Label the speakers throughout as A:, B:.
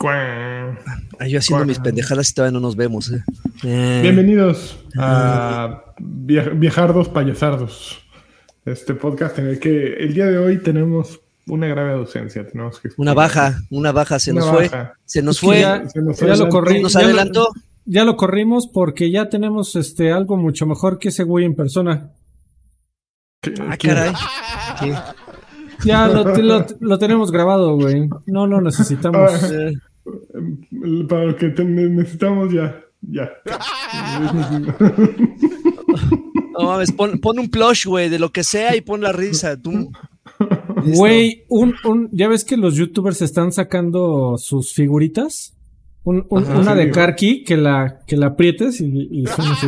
A: yo haciendo mis pendejadas y todavía no nos vemos. ¿eh?
B: Eh. Bienvenidos a Viejardos Payasardos. Este podcast en el que el día de hoy tenemos una grave ausencia. Tenemos que
A: una baja, una baja, se nos fue. Se nos fue.
C: Ya, lo corrimos. adelantó. ya lo corrimos porque ya tenemos este algo mucho mejor que ese güey en persona.
A: Ah, caray.
C: Ya lo, tenemos grabado, güey. No lo necesitamos.
B: Ah, para lo que necesitamos ya. Ya.
A: No mames, pon, un plush, güey, de lo que sea y pon la risa.
C: Güey, un, un, ya ves que los youtubers están sacando sus figuritas. una de Karki que la, que la aprietes y, son así.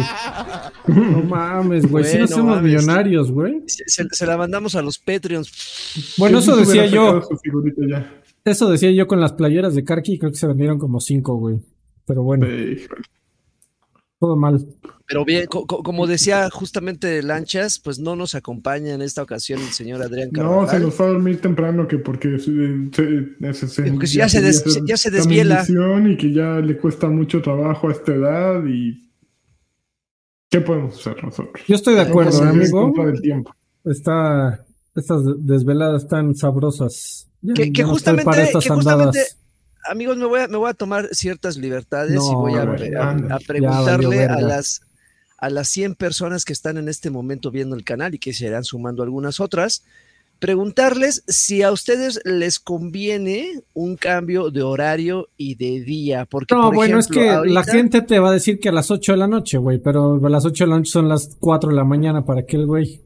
C: No mames, güey. Si no somos millonarios, güey.
A: Se, la mandamos a los Patreons.
C: Bueno, eso decía yo. Eso decía yo con las playeras de Karki. Creo que se vendieron como cinco, güey. Pero bueno. Todo mal.
A: Pero bien, como decía justamente Lanchas, pues no nos acompaña en esta ocasión el señor Adrián
B: Carvajal. No, se nos fue a dormir temprano que porque
A: se, ya, se, ya se desviela.
B: Y que ya le cuesta mucho trabajo a esta edad y ¿Qué podemos hacer nosotros?
C: Yo estoy de acuerdo, amigo. tiempo. Está, estas desveladas tan sabrosas.
A: Que, justamente, que justamente, amigos, me voy, a, me voy a tomar ciertas libertades y voy a, a, preguntarle a las a las 100 personas que están en este momento viendo el canal y que se irán sumando algunas otras, preguntarles si a ustedes les conviene un cambio de horario y de día. Porque,
C: no, bueno, es que la gente te va a decir que a las 8 de la noche, güey, pero a las 8 de la noche son las 4 de la mañana para aquel güey.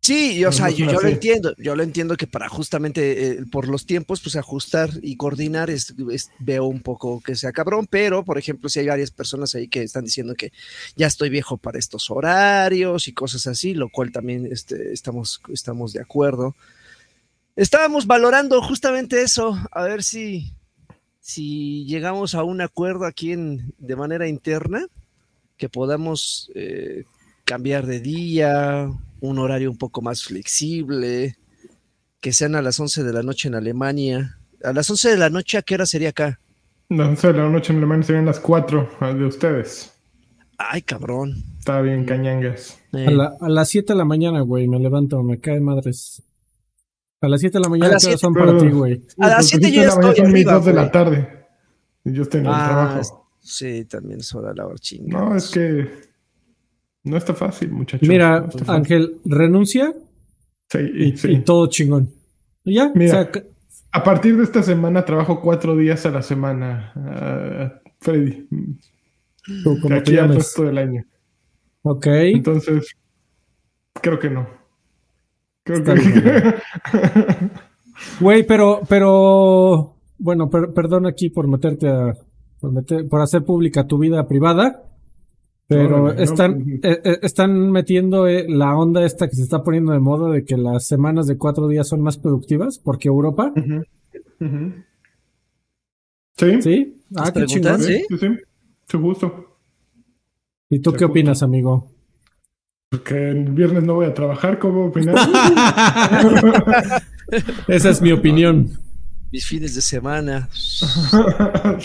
A: Sí, o sea, yo, lo entiendo, yo lo entiendo que para justamente eh, por los tiempos, pues ajustar y coordinar es, veo un poco que sea cabrón, pero por ejemplo, si hay varias personas ahí que están diciendo que ya estoy viejo para estos horarios y cosas así, lo cual también este, estamos, estamos de acuerdo. Estábamos valorando justamente eso, a ver si, si llegamos a un acuerdo aquí en, de manera interna, que podamos eh, cambiar de día, un horario un poco más flexible, que sean a las 11 de la noche en Alemania. A las 11 de la noche, ¿a qué hora sería acá?
B: A las 11 de la noche en Alemania serían las 4 de ustedes.
A: Ay, cabrón.
B: Está bien, cañangas.
C: A, las 7 de la mañana, güey, me levanto, me cae madres. A las 7 de la mañana, ¿qué son para ti, güey?
A: A las 7 yo ya estoy
B: son mis 2 de la tarde. Y yo estoy en el ah, trabajo.
A: Sí, también es hora de la
B: No, es que no está fácil, muchachos.
C: Mira, Ángel, renuncia
B: sí,
C: y, todo chingón. ¿Ya?
B: Mira, a partir de esta semana trabajo cuatro días a la semana, uh, Freddy.
C: como aquí
B: al resto del año.
C: Ok.
B: Entonces, creo que no. Creo que
C: Güey, pero, pero, bueno, perdón aquí por meterte a, por, meter, por hacer pública tu vida privada. Pero están, eh, eh, están metiendo eh, la onda esta que se está poniendo de moda de que las semanas de cuatro días son más productivas porque Europa.
B: Sí.
C: Sí. Ah, qué chingón.
B: Sí, sí, sí. gusto.
C: ¿Y tú qué opinas, amigo?
B: Que el viernes no voy a trabajar, ¿cómo opinas?
C: Esa es mi opinión
A: mis fines de semana.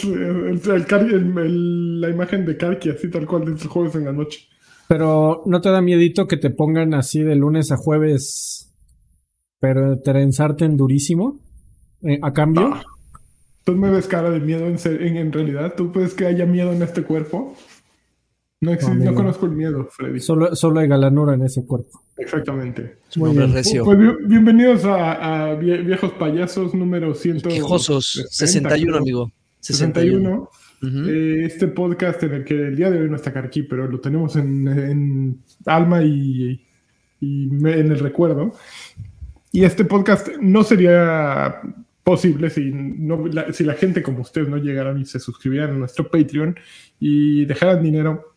B: la imagen de Karki, así tal cual, de los jueves en la noche.
C: Pero ¿no te da miedito que te pongan así de lunes a jueves, pero te en durísimo? Eh, ¿A cambio? Ah.
B: Tú me ves cara de miedo en, en, en realidad. ¿Tú puedes que haya miedo en este cuerpo? No, no conozco el miedo, Freddy.
C: Solo, solo hay galanura en ese cuerpo.
B: Exactamente.
A: Muy bien. Recio.
B: Pues, bienvenidos a, Viejos Payasos número
A: 161, amigo.
B: 61. Eh, este podcast en el que el día de hoy no está aquí, pero lo tenemos en, alma y, en el recuerdo. Y este podcast no sería posible si, no, si la gente como ustedes no llegaran y se suscribieran a nuestro Patreon y dejaran dinero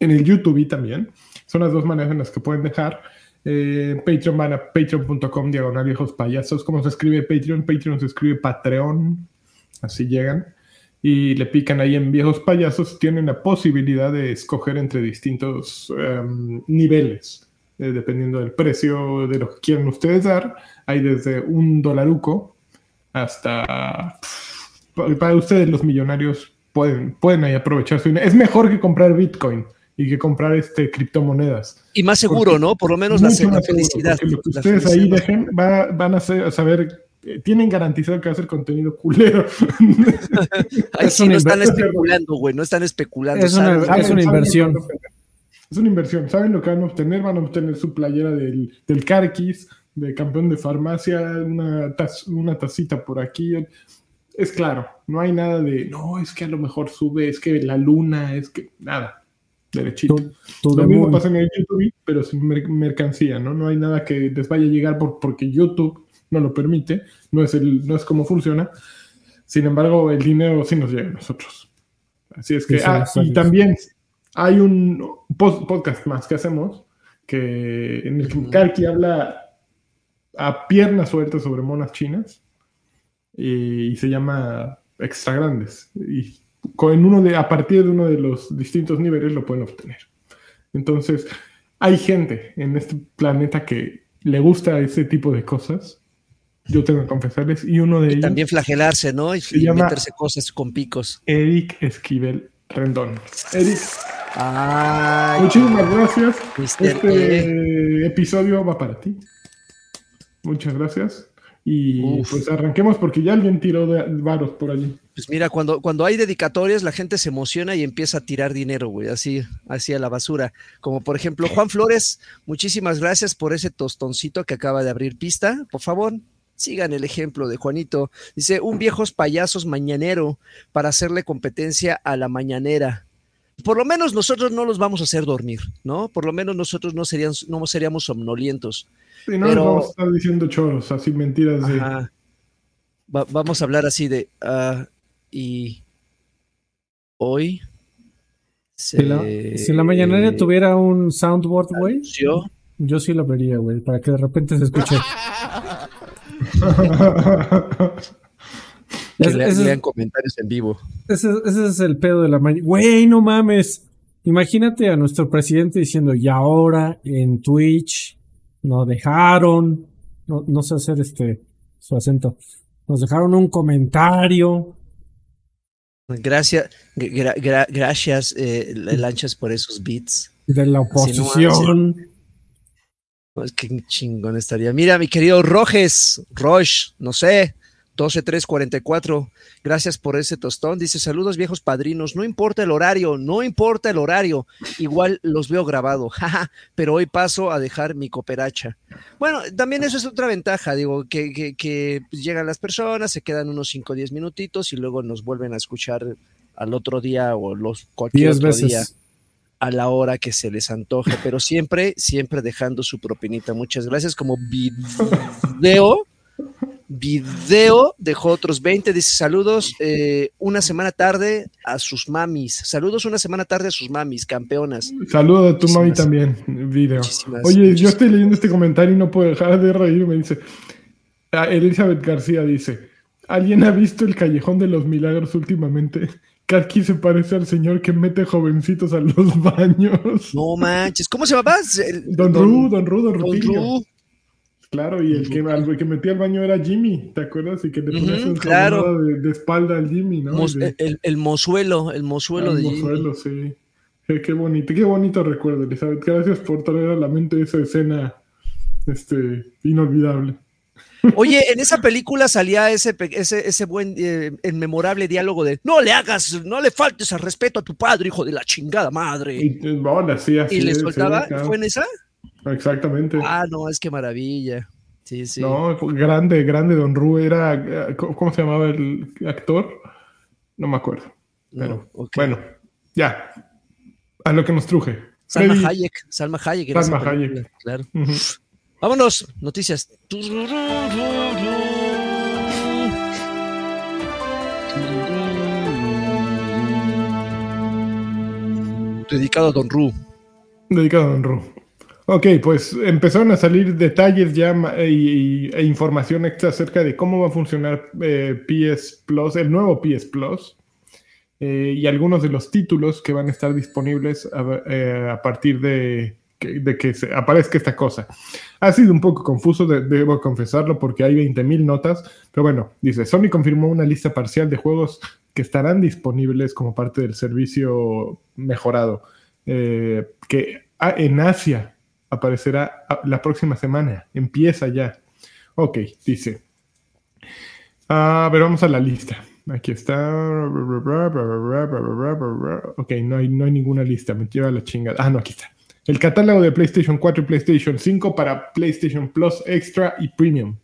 B: en el YouTube también. Son las dos maneras en las que pueden dejar. Eh, Patreon van a patreon.com diagonal viejos payasos. ¿Cómo se escribe Patreon? Patreon se escribe Patreon. Así llegan. Y le pican ahí en viejos payasos. Tienen la posibilidad de escoger entre distintos em, niveles. Eh, dependiendo del precio de lo que quieran ustedes dar. Hay desde un dolaruco hasta para ustedes los millonarios pueden, pueden ahí aprovechar su Es mejor que comprar Bitcoin y que comprar este criptomonedas.
A: Y más seguro, ¿no? Por lo menos la, felicidad.
B: lo que ustedes ahí dejen van a, saber eh, tienen garantizado que va a ser contenido culero.
A: Ahí sí, no están especulando, güey, no están especulando.
C: Es una, inversión.
B: Es una inversión. ¿Saben lo que van a obtener? Van a obtener su playera del, del Carquis, de campeón de farmacia, una, una tacita por aquí. Es claro, no hay nada de, no, es que a lo mejor sube, es que la luna, es que nada, derechito. lo mismo pasa en el YouTube, pero sin mercancía, ¿no? No hay nada que les vaya a llegar por, porque YouTube no lo permite, no es, el, no es como funciona. Sin embargo, el dinero sí nos llega a nosotros. Así es que, ah, y también hay un podcast más que hacemos, que en el que Karki habla a piernas sueltas sobre monas chinas y, se llama Extra Grandes. Y con uno de, a partir de uno de los distintos niveles lo pueden obtener. Entonces, hay gente en este planeta que le gusta ese tipo de cosas yo tengo que confesarles, y uno de ellos...
A: También flagelarse, ¿no? Y, meterse cosas con picos.
B: Eric Esquivel Rendón. Eric, muchísimas gracias. Este episodio va para ti. Muchas gracias. Y pues arranquemos porque ya alguien tiró de varos por allí.
A: Pues mira, cuando, cuando hay dedicatorias, la gente se emociona y empieza a tirar dinero, güey, así, así a la basura. Como por ejemplo, Juan Flores, muchísimas gracias por ese tostoncito que acaba de abrir pista. Por favor, Sigan el ejemplo de Juanito. Dice, un viejos payasos mañanero para hacerle competencia a la mañanera. Por lo menos nosotros no los vamos a hacer dormir, ¿no? Por lo menos nosotros no, seríamos, no seríamos somnolientos.
B: No vamos a estar diciendo choros, así mentiras
A: vamos a hablar así de... Ah, y hoy...
C: Si, la, mañanera tuviera un soundboard, güey, yo sí lo vería, güey, para que de repente se escuche.
A: que lean comentarios en vivo.
C: Ese, es el pedo de la mañana. Güey, no mames. Imagínate a nuestro presidente diciendo, y ahora en Twitch nos dejaron, no, sé hacer este su acento, nos dejaron un comentario.
A: Gracias, gracias, eh, Lanchas, por esos beats.
C: De la oposición.
A: Pues qué chingón estaría. Mira, mi querido Rojes, Roche, no sé, 12344. Gracias por ese tostón. Dice: Saludos, viejos padrinos. No importa el horario, no importa el horario. Igual los veo grabado, jaja, pero hoy paso a dejar mi cooperacha. Bueno, también eso es otra ventaja, digo, que, que, llegan las personas, se quedan unos 5 o 10 minutitos y luego nos vuelven a escuchar al otro día o los cualquier otro veces. día a la hora que se les antoje, pero siempre, siempre dejando su propinita. Muchas gracias. Como video, video dejó otros 20, dice saludos eh, una semana tarde a sus mamis. Saludos una semana tarde a sus mamis, campeonas.
B: Saludos a tu mami también, video. Oye, yo estoy leyendo este comentario y no puedo dejar de reírme. Dice, ah, Elizabeth García dice, ¿alguien ha visto el Callejón de los Milagros últimamente? Karki se parece al señor que mete jovencitos a los baños.
A: No manches, ¿cómo se llama?
B: don, Ru, Don Ru, Don Ru. Claro, y el que, el que metía al baño era Jimmy, ¿te acuerdas? Y que le ponías un claro. de, espalda al Jimmy, ¿no?
A: el, mozuelo, el mozuelo de
B: mozuelo, sí. Qué, bonito, qué bonito recuerdo, Elizabeth. Gracias por traer a la mente esa escena este, inolvidable.
A: Oye, en esa película salía ese, ese, ese buen, eh, memorable diálogo de no le hagas, no le faltes al respeto a tu padre, hijo de la chingada madre.
B: Y,
A: ¿Y le soltaba, ¿fue en esa?
B: Exactamente.
A: Ah, no, es que maravilla. Sí, sí.
B: No, grande, grande, Don Ru era, ¿cómo se llamaba el actor? No me acuerdo. Pero, bueno, ya, a lo que nos truje.
A: Salma Hayek, Salma Hayek.
B: Salma Hayek.
A: Claro. Vámonos, noticias. Dedicado a Don Ru.
B: Dedicado a Don Ru. Ok, pues empezaron a salir detalles ya e información extra acerca de cómo va a funcionar eh, PS Plus, el nuevo PS Plus, eh, y algunos de los títulos que van a estar disponibles a, eh, partir de que se aparezca esta cosa. Ha sido un poco confuso, debo confesarlo, porque hay 20.000 notas, pero bueno, dice, Sony confirmó una lista parcial de juegos que estarán disponibles como parte del servicio mejorado, eh, que en Asia aparecerá la próxima semana, empieza ya. Ok, dice. A ver, vamos a la lista. Aquí está. Ok, no hay, no hay ninguna lista, me lleva la chingada. Ah, no, aquí está. El catálogo de PlayStation 4 y PlayStation 5 para PlayStation Plus Extra y Premium.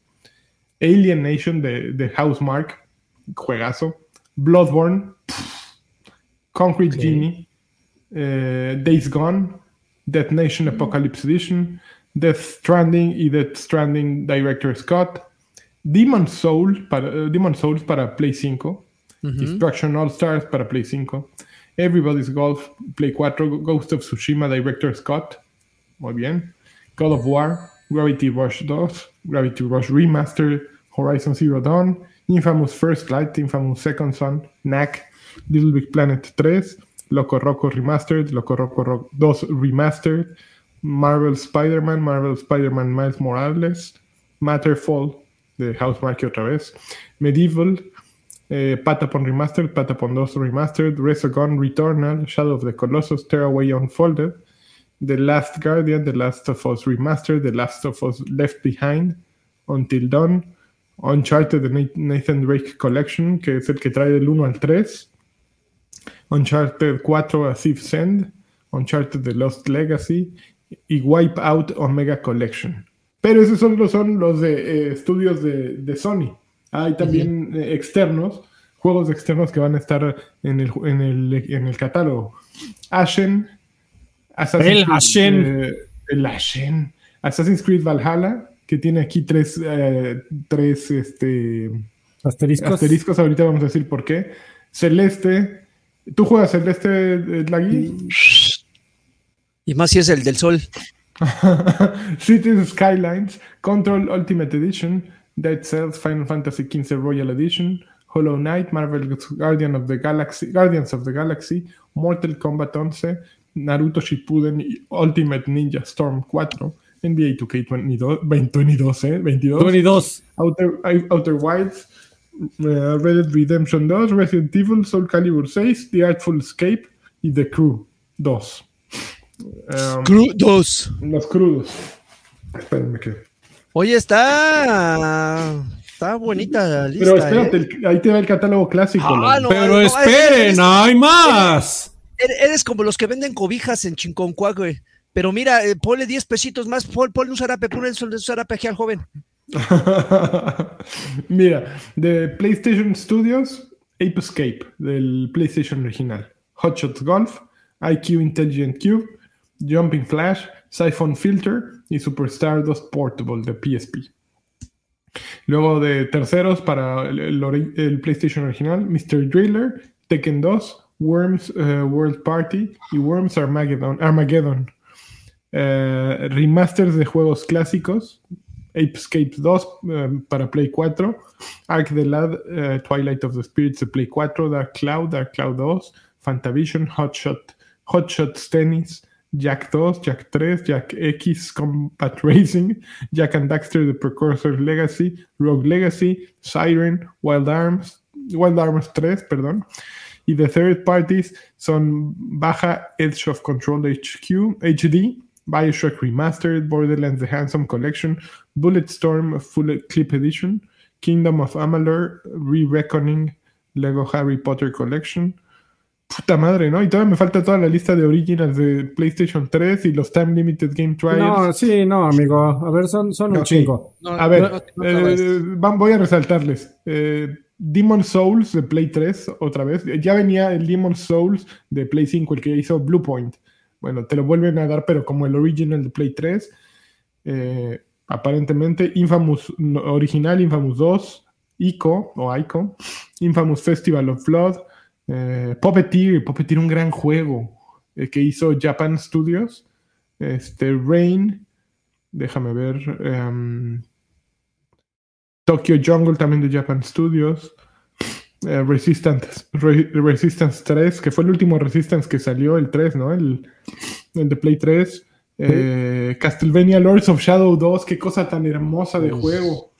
B: Alien Nation de, de Housemark, juegazo. Bloodborne, Concrete Genie, eh, Days Gone, Death Nation Apocalypse Edition, Death Stranding y Death Stranding Director Scott, Demon Soul para, uh, Demon Souls para Play 5, Destruction All Stars para Play 5, Everybody's Golf Play 4, Ghost of Tsushima Director Scott, muy bien, God of War, Gravity Rush 2, Gravity Rush Remastered, Horizon Zero Dawn, Infamous First Light, Infamous Second Son, Knack, Little Big Planet 3, Loco Roco Remastered, Loco Roco 2 Remastered, Marvel Spider-Man, Marvel Spider-Man Miles Morales, Matterfall de Housemarque otra vez, Medieval, eh, Patapon Remastered, Patapon 2 Remastered, Resogun Returnal, Shadow of the Colossus, Tearaway Unfolded, The Last Guardian, The Last of Us Remastered, The Last of Us Left Behind, Until Dawn, Uncharted The Nathan Drake Collection, que es el que trae del 1 al 3, Uncharted 4 A Thief's Send, Uncharted The Lost Legacy y Wipeout Omega Collection. Pero esos son, son los de eh, estudios de, Sony. Hay también eh, externos, juegos externos que van a estar en el, en el, en el catálogo. Ashen,
C: Assassin's el Creed, Ashen.
B: Eh, el Ashen. Assassin's Creed Valhalla, que tiene aquí tres, tres este,
C: asteriscos.
B: asteriscos. Ahorita vamos a decir por qué. Celeste. ¿Tú juegas Celeste, Lagui?
A: Y más si es el del sol.
B: Cities Skylines, Control Ultimate Edition, Dead Cells, Final Fantasy XV Royal Edition, Hollow Knight, Marvel Guardian of the Galaxy, Guardians of the Galaxy, Mortal Kombat 11, Naruto Shippuden Ultimate Ninja Storm 4, NBA 2K22, 22, eh, 22,
C: 22.
B: Outer, Outer Wilds, uh, Red Dead Redemption 2, Resident Evil, Soul Calibur 6, The Artful Escape y The Crew 2.
A: Um, crudos.
B: Los crudos. Espérenme que.
A: Oye, está. Está bonita la lista.
B: Pero espérate, ¿eh? ahí te va el catálogo clásico.
C: Ah, no, pero esperen, hay más.
A: Eres, como los que venden cobijas en Chinconcuá, güey. Pero mira, eh, ponle 10 pesitos más, ponle un zarape, ponle un zarape aquí al joven.
B: mira, de PlayStation Studios, Ape Escape, del PlayStation original. Hotshot Golf, IQ Intelligent Cube, Jumping Flash, Siphon Filter y Superstar 2 Portable de PSP. Luego de terceros para el, PlayStation original, Mr. Driller, Tekken 2, Worms eh, World Party y Worms Armageddon. Armageddon. Eh, remasters de juegos clásicos, Apescape 2 eh, para Play 4, Ark the Lad, Twilight of the Spirits de Play 4, Dark Cloud, Dark Cloud 2, Fantavision, Hotshot, Hotshots Tennis, Jack 2, Jack 3, Jack X Combat Racing, Jack and Daxter The Precursor Legacy, Rogue Legacy, Siren, Wild Arms, Wild Arms 3, perdón. Y the third parties son Baja Edge of Control HQ, HD, Bioshock Remastered, Borderlands The Handsome Collection, Bulletstorm Full Clip Edition, Kingdom of Amalur, Re-Reckoning, Lego Harry Potter Collection, Puta madre, ¿no? Y todavía me falta toda la lista de originals de PlayStation 3 y los Time Limited Game Trials.
C: No, sí, no, amigo. A ver, son, son un chingo.
B: a ver, eh, voy a resaltarles. Eh, Demon Souls de Play 3, otra vez. Ya venía el Demon Souls de Play 5, el que hizo Bluepoint. Bueno, te lo vuelven a dar, pero como el original de Play 3. Eh, aparentemente, Infamous original, Infamous 2, ICO o ICO, Infamous Festival of Blood. Eh, Puppeteer, Puppeteer, un gran juego eh, que hizo Japan Studios. Este, Rain, déjame ver. Em, Tokyo Jungle también de Japan Studios. Eh, Resistance, Resistance 3, que fue el último Resistance que salió, el 3, ¿no? El, el de Play 3. Eh, Castlevania Lords of Shadow 2, qué cosa tan hermosa de juego.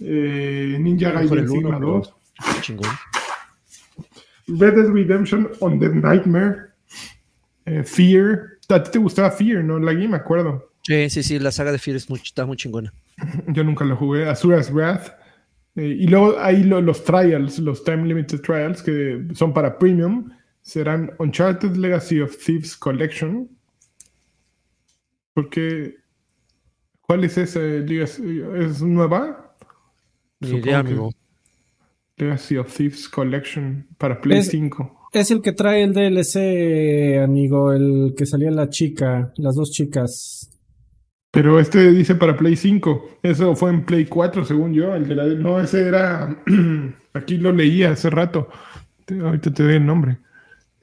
B: Eh, Ninja Gaiden 2. Chingón. Red Dead Redemption on the Nightmare. Eh, Fear. A ti te gustaba Fear, ¿no? La game, me acuerdo.
A: Sí, sí, sí, la saga de Fear está muy chingona.
B: Yo nunca la jugué. Azura's Wrath. Y luego hay los trials, los time limited trials que son para premium. Serán Uncharted Legacy of Thieves Collection, porque, ¿cuál es esa? ¿Es nueva?
A: Ni idea, amigo.
B: Legacy of Thieves Collection para Play 5.
C: Es el que trae el DLC, amigo, el que salía la chica, las dos chicas.
B: Pero este dice para Play 5. Eso fue en Play 4, según yo. El de la... No, ese era. Aquí lo leí hace rato. Ahorita te doy el nombre.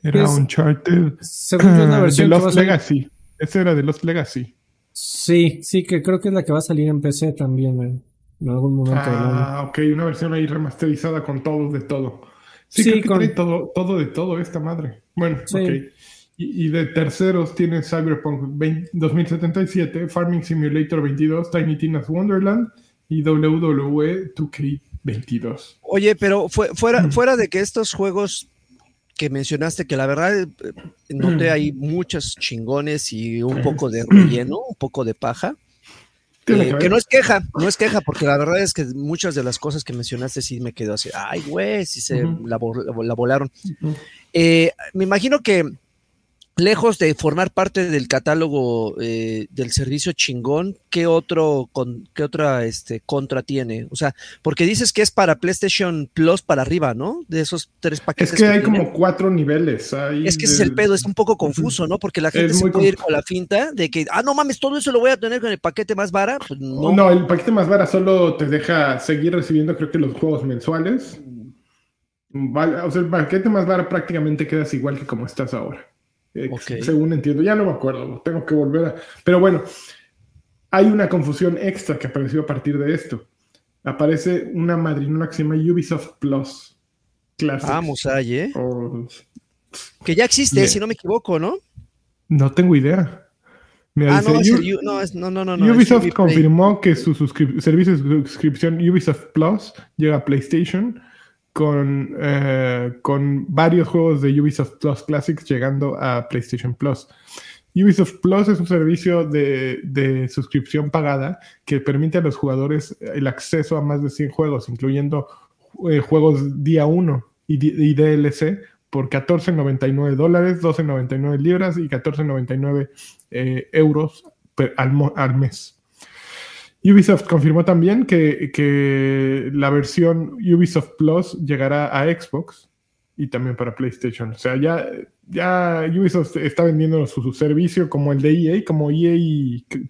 B: Era Uncharted.
C: Según yo, es la versión
B: de Lost Legacy. Ese era de Lost Legacy.
C: Sí, sí, que creo que es la que va a salir en PC también en algún momento.
B: Ah, ok, una versión ahí remasterizada con todo de todo. Sí, con... todo, todo de todo esta madre. Bueno, ok. Y, de terceros tiene Cyberpunk 2077, Farming Simulator 22, Tiny Tina's Wonderland y WWE 2K22.
A: Oye, pero fuera, fuera de que estos juegos que mencionaste que la verdad eh, noté ahí muchos chingones y un poco de relleno, un poco de paja. Eh, que no es queja, no es queja, porque la verdad es que muchas de las cosas que mencionaste sí me quedó así, ay, güey, sí se la, volaron. Eh, me imagino que lejos de formar parte del catálogo eh, del servicio chingón, ¿qué otro con, qué otra este contra tiene? O sea, porque dices que es para PlayStation Plus para arriba, ¿no? De esos tres paquetes.
B: Es que, hay como cuatro niveles.
A: es que ese es el pedo, es un poco confuso, ¿no? Porque la gente se puede ir con la finta de que, ah, no mames, todo eso lo voy a tener con el paquete más vara. Pues no.
B: no, el paquete más vara solo te deja seguir recibiendo, creo que los juegos mensuales. o sea, el paquete más vara prácticamente quedas igual que como estás ahora. Según entiendo, ya no me acuerdo, tengo que volver a... Pero bueno, hay una confusión extra que apareció a partir de esto. Aparece una madrinona que se llama Ubisoft Plus.
A: Vamos ahí, ¿eh? Que ya existe, si no me equivoco, ¿no?
B: No tengo idea.
A: ah, no, no, no, no,
B: Ubisoft confirmó que su servicio de suscripción Ubisoft Plus llega a PlayStation con, eh, con varios juegos de Ubisoft Plus Classics llegando a PlayStation Plus. Ubisoft Plus es un servicio de, suscripción pagada que permite a los jugadores el acceso a más de 100 juegos, incluyendo eh, juegos día 1 y, DLC por 14.99 dólares, 12.99 libras y 14.99 eh, euros al mes. Ubisoft confirmó también que, la versión Ubisoft Plus llegará a Xbox y también para PlayStation. O sea, ya, ya Ubisoft está vendiendo su, servicio como el de EA, como EA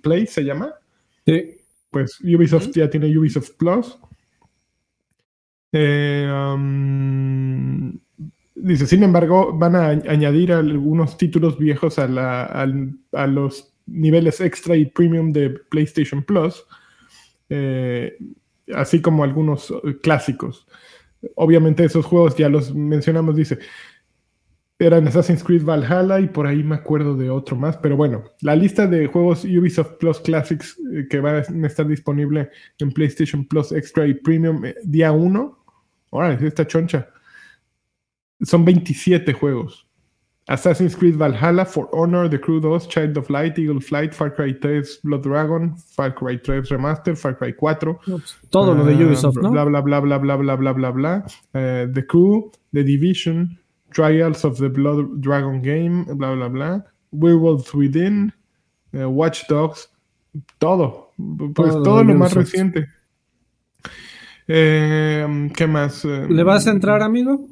B: Play se llama.
C: Sí.
B: Pues Ubisoft ya tiene Ubisoft Plus. Eh, um, dice, sin embargo, van a añadir algunos títulos viejos a, a los niveles extra y premium de PlayStation Plus eh, así como algunos eh, clásicos. Obviamente esos juegos ya los mencionamos, dice, eran Assassin's Creed Valhalla y por ahí me acuerdo de otro más, pero bueno, la lista de juegos Ubisoft Plus Classics eh, que van a estar disponible en PlayStation Plus Extra y Premium día 1, ahora esta choncha, son 27 juegos. Assassin's Creed Valhalla, For Honor, The Crew 2, Child of Light, Eagle Flight, Far Cry 3, Blood Dragon, Far Cry 3 Remaster, Far Cry 4.
C: todo lo de ah, Ubisoft, ¿no?
B: Bla, bla, bla, bla, bla, bla, bla, bla, bla. Uh, the Crew, The Division, Trials of the Blood Dragon Game, bla, bla, bla. Werewolves Within, uh, Watch Dogs, todo. Pues todo, todo lo más reciente. Eh, ¿Qué más?
C: ¿Le vas a entrar, amigo?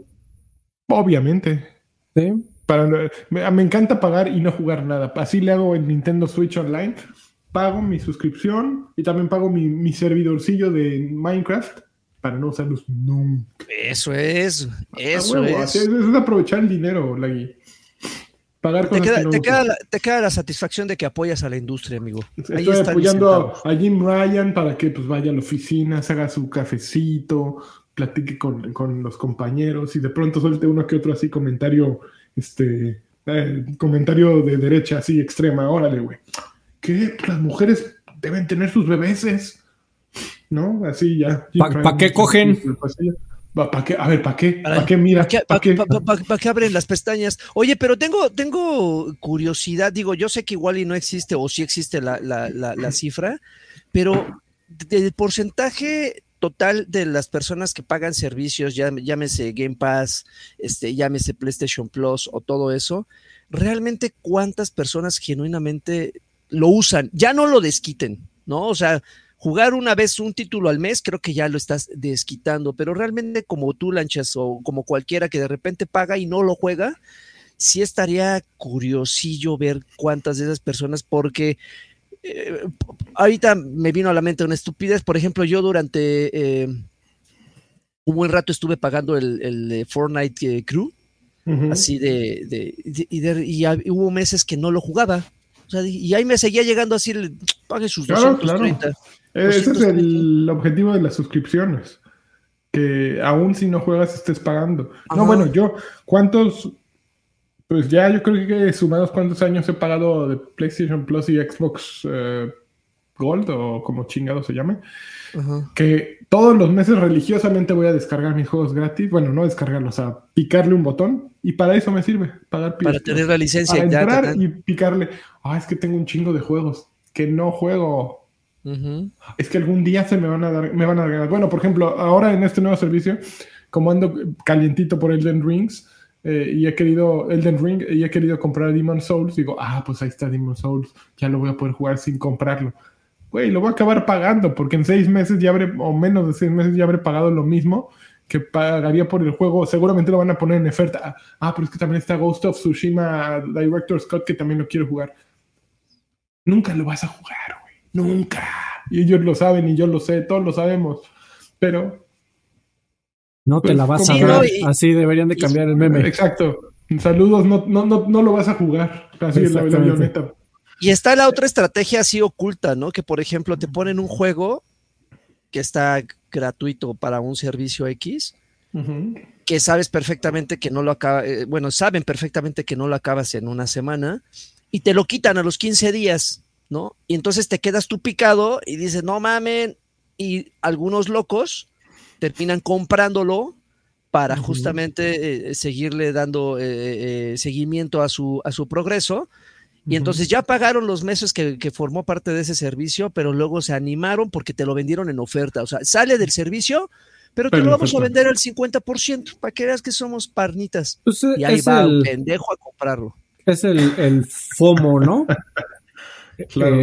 B: Obviamente.
C: Sí.
B: Para, me, encanta pagar y no jugar nada. Así le hago en Nintendo Switch Online. Pago mi suscripción y también pago mi, mi servidorcillo de Minecraft para no usarlos nunca.
A: Eso es. Eso es.
B: es. aprovechar el dinero, Lagui.
A: Pagar con te, queda, te, queda la, te, queda la, satisfacción de que apoyas a la industria, amigo.
B: Estoy apoyando a, Jim Ryan para que pues, vaya a la oficina, se haga su cafecito, platique con, con los compañeros y de pronto suelte uno que otro así comentario este, Eh, comentario de derecha así extrema, órale, güey. ¿Qué? Las mujeres deben tener sus bebeses. ¿No? Así ya.
C: ¿Para qué cogen?
B: ¿Para qué? A ver, ¿para qué? ¿Para qué? Mira.
A: ¿Para qué, qué, abren las pestañas? Oye, pero tengo, tengo curiosidad. Digo, yo sé que igual y no existe, o sí existe la, la, la cifra, pero el porcentaje total de las personas que pagan servicios, llámese Game Pass, este, llámese PlayStation Plus o todo eso, realmente cuántas personas genuinamente lo usan, ya no lo desquiten, ¿no? O sea, jugar una vez un título al mes, creo que ya lo estás desquitando, pero realmente como tú, Lanchas, o como cualquiera que de repente paga y no lo juega, sí estaría curiosillo ver cuántas de esas personas, porque eh, ahorita me vino a la mente una estupidez. Por ejemplo, yo durante eh, un buen rato estuve pagando el, Fortnite eh, Crew, así de, y, hubo meses que no lo jugaba. y ahí me seguía llegando así, pague sus claro, 230.
B: Ese es el objetivo de las suscripciones. Que aún si no juegas estés pagando. No, bueno, yo, ¿cuántos pues ya yo creo que sumados cuántos años he pagado de PlayStation Plus y Xbox eh, Gold o como chingado se llame, que todos los meses religiosamente voy a descargar mis juegos gratis, bueno, no descargarlos, sea, picarle un botón y para eso me sirve, pagar
A: Para tener la licencia.
B: Para entrar y picarle, ah, es que tengo un chingo de juegos que no juego. Es que algún día se me van a dar, me van a dar. Bueno, por ejemplo, ahora en este nuevo servicio, como ando calientito por Elden Rings, eh, y he querido Elden Ring y he querido comprar Demon Souls, digo, ah, pues ahí está Demon Souls, ya lo voy a poder jugar sin comprarlo. Güey, lo voy a acabar pagando porque en seis meses ya habré, o menos de seis meses ya habré pagado lo mismo que pagaría por el juego. Seguramente lo van a poner en oferta. Ah, pero es que también está Ghost of Tsushima Director Scott que también lo quiero jugar. Nunca lo vas a jugar, güey. Nunca. Y ellos lo saben y yo lo sé, todos lo sabemos. Pero
C: no te pues, la vas a ver. Así deberían de cambiar el meme.
B: Exacto. Saludos, no, no, no, no lo vas a jugar. Así es la, avioneta.
A: Y está la otra estrategia así oculta, ¿no? Que por ejemplo te ponen un juego que está gratuito para un servicio X, que sabes perfectamente que no lo acaba, eh, bueno, saben perfectamente que no lo acabas en una semana y te lo quitan a los 15 días, ¿no? Y entonces te quedas tú picado y dices, no mamen, y algunos locos terminan comprándolo para justamente eh, seguirle dando eh, eh, seguimiento a su, a su progreso. Y entonces ya pagaron los meses que, formó parte de ese servicio, pero luego se animaron porque te lo vendieron en oferta. O sea, sale del servicio, pero te lo vamos a vender al 50% para que veas que somos parnitas. Pues, y ahí va el pendejo a comprarlo.
C: Es el, el FOMO, ¿no? claro.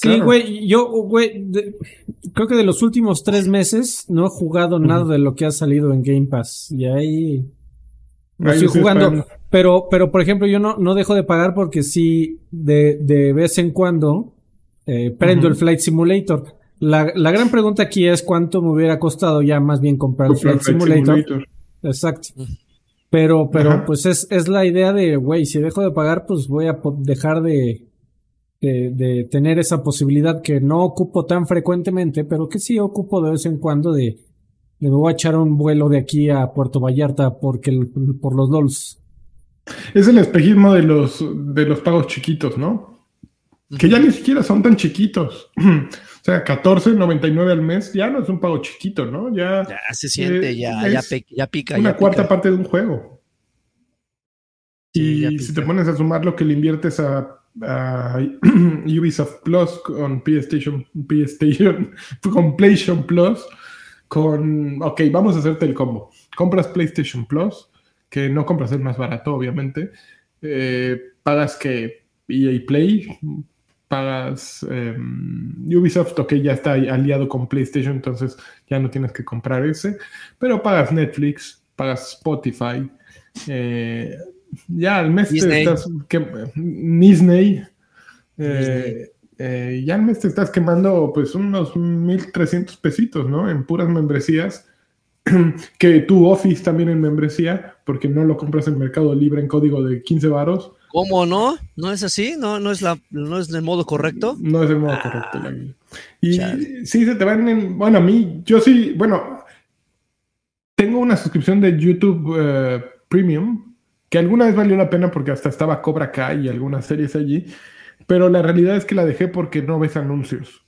C: Sí, güey, yo, güey, creo que de los últimos tres meses no he jugado nada de lo que ha salido en Game Pass. Y ahí no estoy jugando. Pero, pero, por ejemplo, yo no, no dejo de pagar porque sí, de, de vez en cuando, eh, prendo el Flight Simulator. La, la, gran pregunta aquí es cuánto me hubiera costado ya más bien comprar el Flight, Simulator. Exacto. Pero, pero, pues es, es la idea de, güey, si dejo de pagar, pues voy a dejar de, de, tener esa posibilidad que no ocupo tan frecuentemente, pero que sí ocupo de vez en cuando de, me voy a echar un vuelo de aquí a Puerto Vallarta porque por los LOLs.
B: Es el espejismo de los, de los pagos chiquitos, ¿no? Que ya ni siquiera son tan chiquitos. o sea, 14.99 al mes ya no es un pago chiquito, ¿no? Ya,
A: se siente, ya, ya, pica.
B: Una cuarta parte de un juego. y si te pones a sumar lo que le inviertes a Ubisoft Plus con PlayStation, PlayStation, con PlayStation Plus, con, ok, vamos a hacerte el combo. Compras PlayStation Plus, que no compras el más barato, obviamente. Eh, pagas que EA Play, pagas em, Ubisoft, ok, ya está aliado con PlayStation, entonces ya no tienes que comprar ese, pero pagas Netflix, pagas Spotify, eh, ya al mes te estás. Que, Disney. Eh, eh, ya al mes te estás quemando pues unos 1300 pesitos, ¿no? En puras membresías. que tu Office también en membresía, porque no lo compras en Mercado Libre en código de 15 varos.
A: ¿Cómo no? ¿No es así? ¿No, no, es, la, no es el modo correcto?
B: No es el modo correcto. Y sí, se te van en... Bueno, a mí, yo sí, bueno, tengo una suscripción de YouTube eh, Premium que alguna vez valió la pena porque hasta estaba Cobra Kai y algunas series allí, pero la realidad es que la dejé porque no ves anuncios.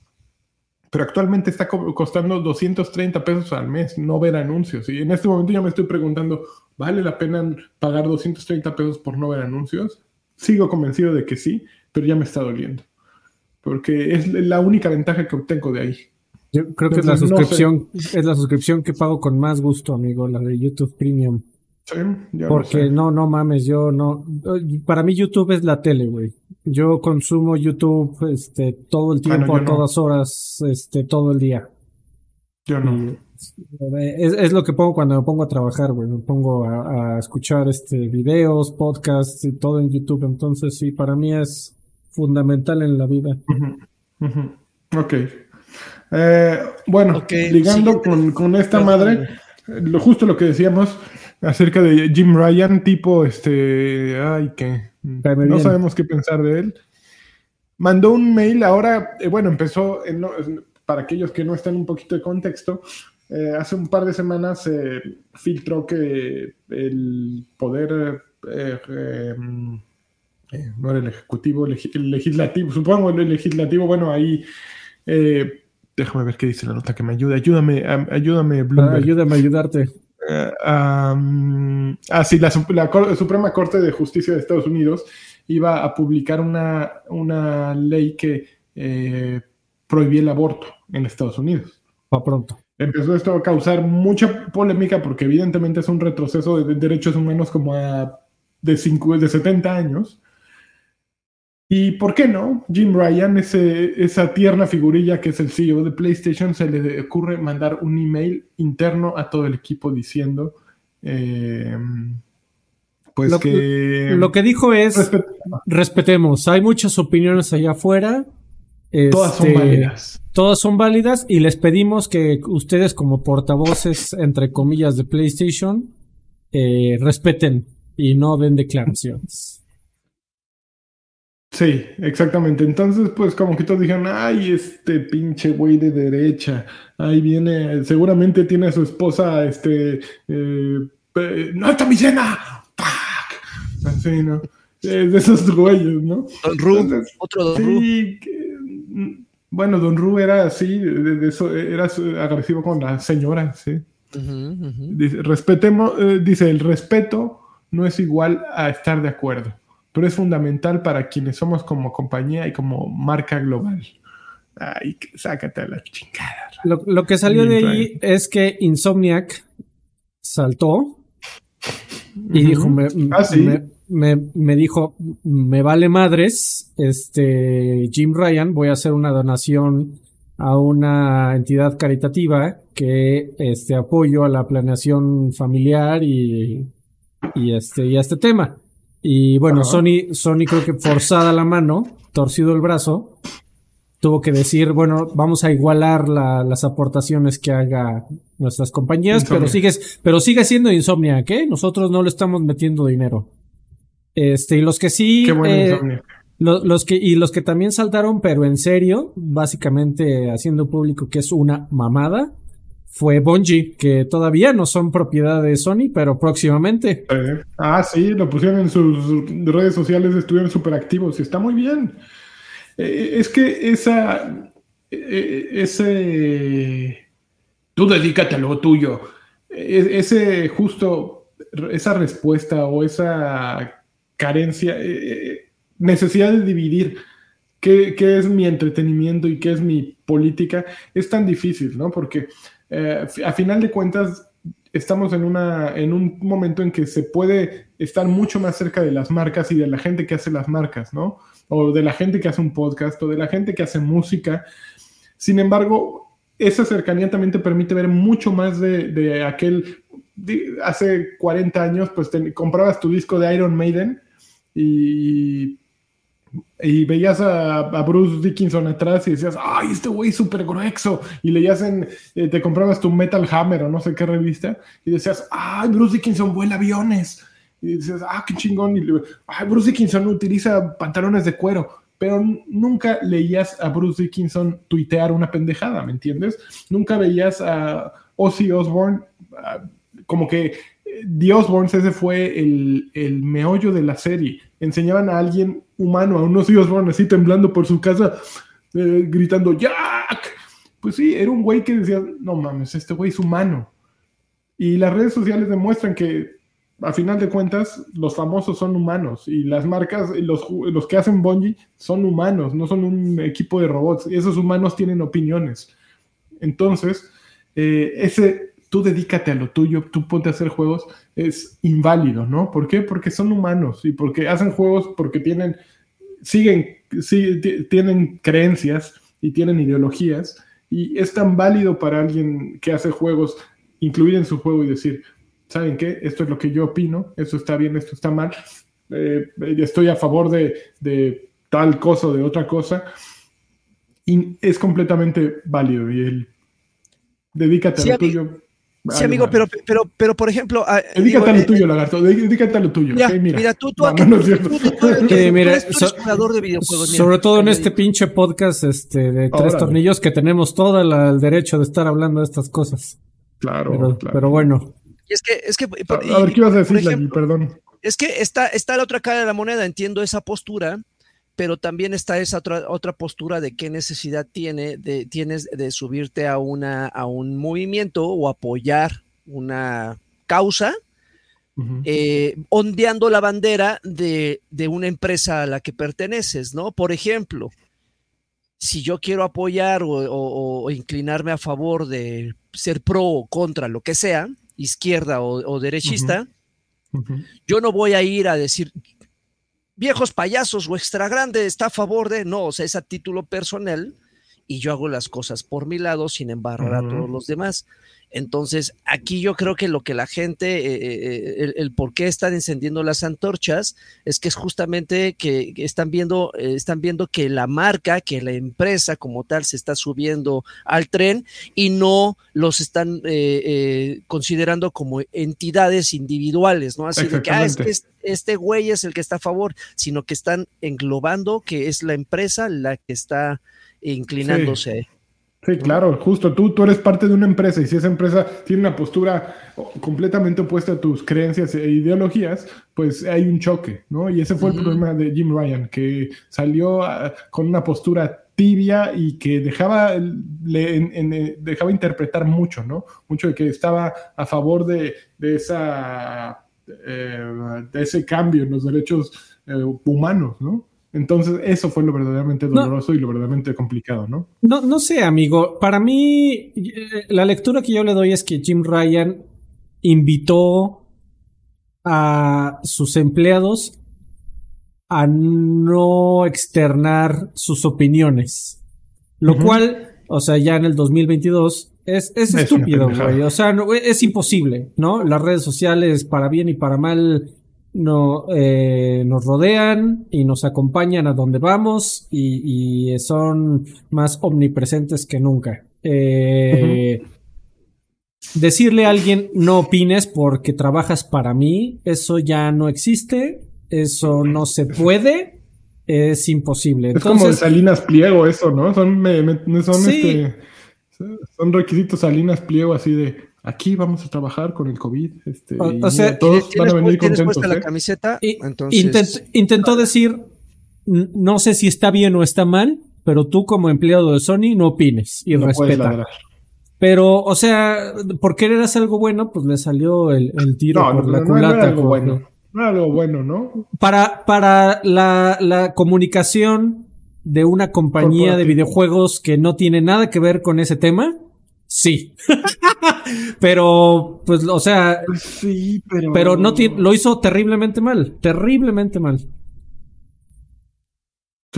B: Pero actualmente está costando 230 pesos al mes no ver anuncios. Y en este momento ya me estoy preguntando, ¿vale la pena pagar 230 pesos por no ver anuncios? Sigo convencido de que sí, pero ya me está doliendo. Porque es la única ventaja que obtengo de ahí.
C: Yo creo que es la suscripción, es la suscripción que pago con más gusto, amigo, la de YouTube Premium. Porque no, no mames, yo no. Para mí, YouTube es la tele, güey. Yo consumo YouTube este, todo el tiempo, a todas horas, este, todo el día.
B: Yo no.
C: Es, lo que pongo cuando me pongo a trabajar, güey. Me pongo a, escuchar este, videos, podcasts y todo en YouTube. Entonces, sí, para mí es fundamental en la vida.
B: Ok. Eh, bueno, ligando con, con, esta madre, lo, justo lo que decíamos acerca de Jim Ryan, tipo, este, ay, que no sabemos qué pensar de él. Mandó un mail, ahora, eh, bueno, empezó, para aquellos que no están un poquito de contexto, eh, hace un par de semanas se filtró que el poder, eh, no era el ejecutivo, el legislativo, supongo el legislativo, bueno, ahí déjame ver qué dice la nota que me ayude. Ayúdame, ayúdame,
C: Bloomberg. ayúdame a ayudarte.
B: Eh, ah, sí, la, Suprema Corte de Justicia de Estados Unidos iba a publicar una, una ley que eh, prohibía el aborto en Estados Unidos.
C: Pa' pronto.
B: Empezó esto a causar mucha polémica porque evidentemente es un retroceso de derechos humanos como a, de, de 70 años. Y por qué no, Jim Ryan, ese, esa tierna figurilla que es el CEO de PlayStation, se le ocurre mandar un email interno a todo el equipo diciendo, eh, pues que...
C: Lo que dijo es, respetemos, hay muchas opiniones allá afuera.
B: todas son este, válidas.
C: Todas son válidas y les pedimos que ustedes como portavoces, entre comillas, de PlayStation, eh, respeten y no den declaraciones.
B: Sí, exactamente. Entonces, pues como que todos dijeron, ay, este pinche güey de derecha, ahí viene, seguramente tiene a su esposa, este, eh, no está mi cena, así, ¿no? de esos güeyes, ¿no?
A: Don Ru, otro Don sí,
B: bueno, Don Ru era así, de, eso, era agresivo con la señora, sí. Dice, respetemos, eh, dice, el respeto no es igual a estar de acuerdo pero es fundamental para quienes somos como compañía y como marca global. Ay, sácate a la chingada.
C: Lo, que salió de ahí es que Insomniac saltó y dijo, ah, me, me, dijo, me vale madres, este, Jim Ryan, voy a hacer una donación a una entidad caritativa que este apoyo a la planeación familiar y, y este y a este tema. Y bueno, Sony, Sony creo que forzada la mano, torcido el brazo, tuvo que decir, bueno, vamos a igualar las aportaciones que haga nuestras compañías, pero sigue, pero sigue siendo insomnia, ¿qué? Nosotros no le estamos metiendo dinero. Este, y los que sí, eh, los que, y los que también saltaron, pero en serio, básicamente haciendo público que es una mamada, fue Bungie, que todavía no son propiedad de Sony, pero próximamente.
B: ah, sí, lo pusieron en sus redes sociales, estuvieron súper activos y está muy bien. Eh, es que esa, eh, ese, tú dedícate a lo tuyo, e, ese justo, esa respuesta o esa carencia, eh, necesidad de dividir. Qué, qué, es mi entretenimiento y qué es mi política, es tan difícil, ¿no? Porque eh, a final de cuentas, estamos en, una, en un momento en que se puede estar mucho más cerca de las marcas y de la gente que hace las marcas, ¿no? O de la gente que hace un podcast o de la gente que hace música. Sin embargo, esa cercanía también te permite ver mucho más de, aquel... hace 40 años, pues comprabas tu disco de Iron Maiden y y veías a, Bruce Dickinson atrás y decías, ay, este güey súper grueso. Y leías en, eh, te comprabas tu Metal Hammer o no sé qué revista y decías, ay, Bruce Dickinson vuela aviones. Y decías, ah, qué chingón. Y, ay, Bruce Dickinson utiliza pantalones de cuero. Pero nunca leías a Bruce Dickinson tuitear una pendejada, ¿me entiendes? Nunca veías a Ozzy Osbourne como que The Osborns, ese fue el, el, meollo de la serie. Enseñaban a alguien humano, a unos Osborns así temblando por su casa, eh, gritando ¡Jack! Pues sí, era un güey que decía, no mames, este güey es humano. Y las redes sociales demuestran que, a final de cuentas, los famosos son humanos y las marcas, los, los que hacen Bungie son humanos, no son un equipo de robots. Y esos humanos tienen opiniones. Entonces, eh, ese tú dedícate a lo tuyo, tú ponte a hacer juegos, es inválido, ¿no? ¿Por qué? Porque son humanos y porque hacen juegos porque tienen, siguen, tienen creencias y tienen ideologías y es tan válido para alguien que hace juegos incluir en su juego y decir, ¿saben qué? Esto es lo que yo opino, esto está bien, esto está mal, eh, estoy a favor de, de tal cosa o de otra cosa. Y es completamente válido y el dedícate a lo tuyo.
A: Sí, amigo, pero, pero, pero por ejemplo.
B: Dedícate a lo eh, tuyo, lagarto. Dedícate a lo tuyo. Mira,
A: mira. tú, tú, no, no, jugador de videojuegos.
C: Sobre todo en este pinche podcast este, de tres tornillos que tenemos todo el derecho de estar hablando de estas cosas.
B: Claro,
C: pero,
B: claro.
C: pero bueno.
A: Y es que, es que.
B: a, ver, ¿qué ibas a decir, Perdón.
A: Es que está, está la otra cara de la moneda, entiendo esa postura, pero también está esa otra, otra postura de qué necesidad tiene, de, tienes de subirte a, una, a un movimiento o apoyar una causa, eh, ondeando la bandera de, de, una empresa a la que perteneces, ¿no? Por ejemplo, si yo quiero apoyar o, inclinarme a favor de ser pro o contra lo que sea, izquierda o, derechista, yo no voy a ir a decir, viejos payasos o extra grande está a favor de, no, o sea, es a título personal y yo hago las cosas por mi lado sin embarrar a todos los demás. Entonces, aquí yo creo que lo que la gente, eh, eh, eh, el, por qué están encendiendo las antorchas, es que es justamente que, están viendo, están viendo que la marca, que la empresa como tal se está subiendo al tren y no los están considerando como entidades individuales, ¿no? Así de que, ah, este güey es el que está a favor, sino que están englobando que es la empresa la que está inclinándose.
B: Sí, claro, justo tú, tú eres parte de una empresa y si esa empresa tiene una postura completamente opuesta a tus creencias e ideologías, pues hay un choque, ¿no? Y ese fue el problema de Jim Ryan, que salió ah, con una postura tibia y que dejaba, le, dejaba interpretar mucho, ¿no? Mucho de que estaba a favor de, esa, eh, de ese cambio en los derechos eh, humanos, ¿no? Entonces, eso fue lo verdaderamente doloroso y lo verdaderamente complicado, ¿no?
C: No, no sé, amigo. Para mí, eh, la lectura que yo le doy es que Jim Ryan invitó a sus empleados a no externar sus opiniones. Lo cual, o sea, ya en el 2022 es, es, estúpido, güey. O sea, es imposible, ¿no? Las redes sociales, para bien y para mal, no, eh, nos rodean y nos acompañan a donde vamos y, son más omnipresentes que nunca. Eh, decirle a alguien no opines porque trabajas para mí, eso ya no existe, eso no se puede, es imposible.
B: es como Salinas Pliego eso, ¿no? Son, son, este, son requisitos Salinas Pliego así de aquí vamos a trabajar con el COVID. Este,
C: o, sea,
B: todos van a venir contentos.
A: la
B: ¿eh?
A: camiseta,
C: intentó decir, no sé si está bien o está mal, pero tú como empleado de Sony no opines y respeta. Pero, o sea, por querer hacer algo bueno, pues le salió el, tiro por la culata. No
B: algo bueno. No algo bueno, ¿no?
C: Para, para la, la comunicación de una compañía de videojuegos que no tiene nada que ver con ese tema, Sí. pero, pues, o sea.
B: Sí, pero.
C: Pero no lo hizo terriblemente mal. Terriblemente mal.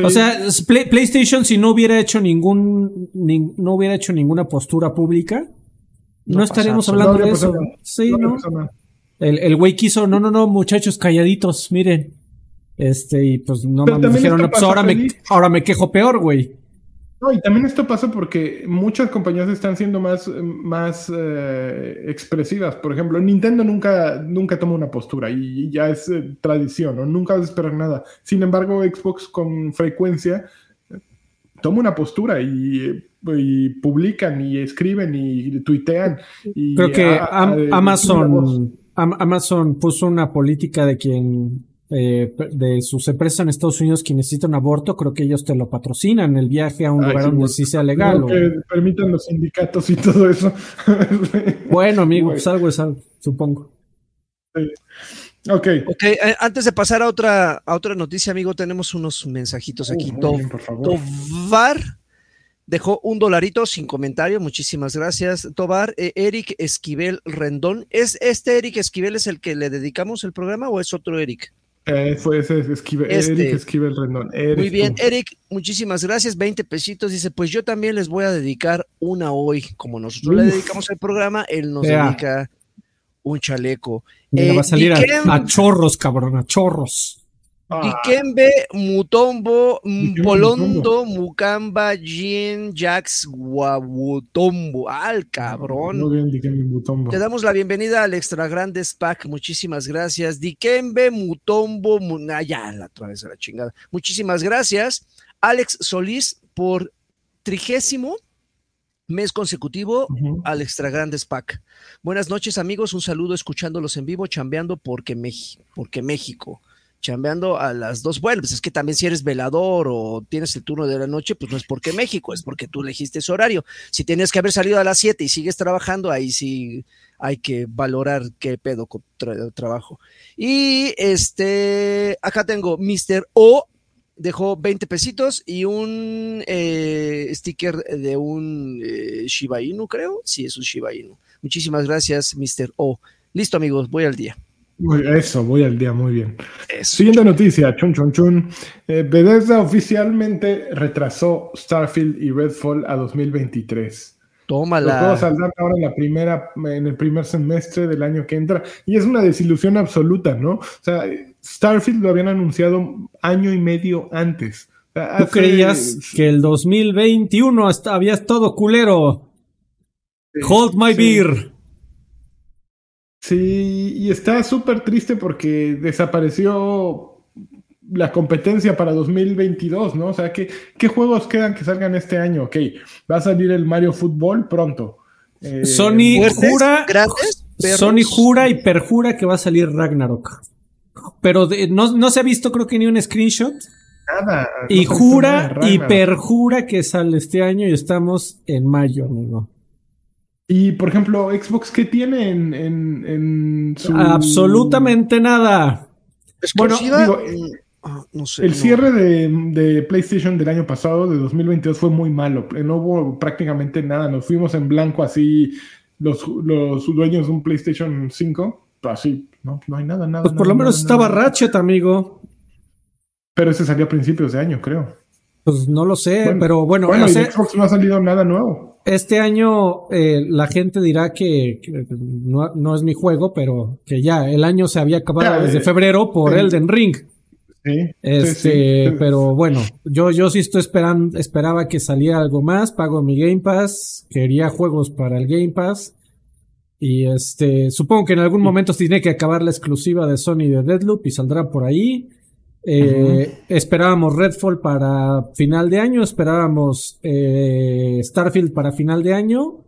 C: O sea, PlayStation, si no hubiera hecho ningún. no hubiera hecho ninguna postura pública, no, estaríamos hablando de eso. Sí, ¿no? El, el güey quiso, no, no, no, muchachos calladitos, miren. Este, y pues no me dijeron, pues ahora me, ahora me quejo peor, güey.
B: No, y también esto pasa porque muchas compañías están siendo más, más eh, expresivas. Por ejemplo, Nintendo nunca, nunca toma una postura y, ya es eh, tradición, ¿no? Nunca vas a esperar nada. Sin embargo, Xbox con frecuencia eh, toma una postura y, publican y escriben y tuitean. Y
C: Creo que Amazon Amazon puso una política de quien eh, de sus empresas en Estados Unidos que necesitan aborto, creo que ellos te lo patrocinan, el viaje a un lugar donde sí sea legal.
B: que permitan los sindicatos y todo eso.
C: bueno, amigo, pues algo es algo, supongo.
B: Ok.
A: Ok, eh, antes de pasar a otra, a otra noticia, amigo, tenemos unos mensajitos aquí. Tovar dejó un dolarito sin comentario, muchísimas gracias. Tovar, eh, Eric Esquivel Rendón. ¿Es este Eric Esquivel es el que le dedicamos el programa o es otro Eric?
B: Eh, fue ese Esquivel, este, Eric Esquivel Rendón.
A: Muy bien, Eric, muchísimas gracias. 20 pesitos. Dice, pues yo también les voy a dedicar una hoy. Como nosotros le dedicamos el programa, él nos dedica un chaleco.
C: va a eh, salir a, chorros, cabrón, a chorros.
A: Dikembe, Mutombo, Polondo, Mukamba, Jean, Jax, Guabutombo. Al cabrón.
B: Muy bien, Dikembe, Mutombo.
A: Te damos la bienvenida al Extra Grandes Pack. Muchísimas gracias. Dikembe, Mutombo, ah, ya, la otra vez a la chingada. Muchísimas gracias. Alex Solís por trigésimo mes consecutivo al Extra Grandes Pack. Buenas noches, amigos. Un saludo escuchándolos en vivo, chambeando porque, porque México chambeando a las dos. Bueno, pues es que también si eres velador o tienes el turno de la noche, pues no es porque México, es porque tú elegiste ese horario. Si tienes que haber salido a las 7 y sigues trabajando, ahí sí hay que valorar qué pedo con trabajo. Y este, acá tengo Mr. O, dejó 20 pesitos y un eh, sticker de un eh, Shiba Inu, creo. Sí, es un Shiba Inu. Muchísimas gracias, Mr. O. Listo, amigos, voy al día.
B: Eso, voy al día, muy bien. Siguiente noticia, chun chun chun. Eh, Bethesda oficialmente retrasó Starfield y Redfall a 2023.
A: Tómala.
B: Los saldrán ahora en, la primera, en el primer semestre del año que entra. Y es una desilusión absoluta, ¿no? O sea, Starfield lo habían anunciado año y medio antes.
C: ¿Tú creías que el 2021 había todo culero? Hold my beer.
B: Sí, y está súper triste porque desapareció la competencia para 2022, ¿no? O sea, ¿qué, ¿qué, juegos quedan que salgan este año? Ok, va a salir el Mario Fútbol pronto.
C: Eh, Sony jura, Sony jura y perjura que va a salir Ragnarok. Pero no, no, se ha visto creo que ni un screenshot.
B: Nada.
C: Y jura y perjura que sale este año y estamos en mayo, amigo.
B: Y por ejemplo, Xbox, ¿qué tiene en, su.
C: Absolutamente nada.
B: Bueno, digo, ah, no sé, el cierre de, PlayStation del año pasado, de 2022, fue muy malo. No hubo prácticamente nada. Nos fuimos en blanco así, los, los dueños de un PlayStation 5. Así, no, no hay nada, nada.
C: Pues por lo menos estaba Ratchet, amigo.
B: Pero ese salió a principios de año, creo.
C: Pues no lo sé, pero bueno.
B: Bueno, Xbox no ha salido nada nuevo
C: este año eh, la gente dirá que, no, es mi juego, pero que ya el año se había acabado desde eh, febrero por Elden Ring.
B: Sí,
C: este, pero bueno, yo, yo sí estoy esperando, esperaba que saliera algo más, pago mi Game Pass, quería juegos para el Game Pass. Y este, supongo que en algún momento tiene que acabar la exclusiva de Sony de Deadloop y saldrá por ahí. Eh, esperábamos Redfall para final de año, esperábamos eh, Starfield para final de año.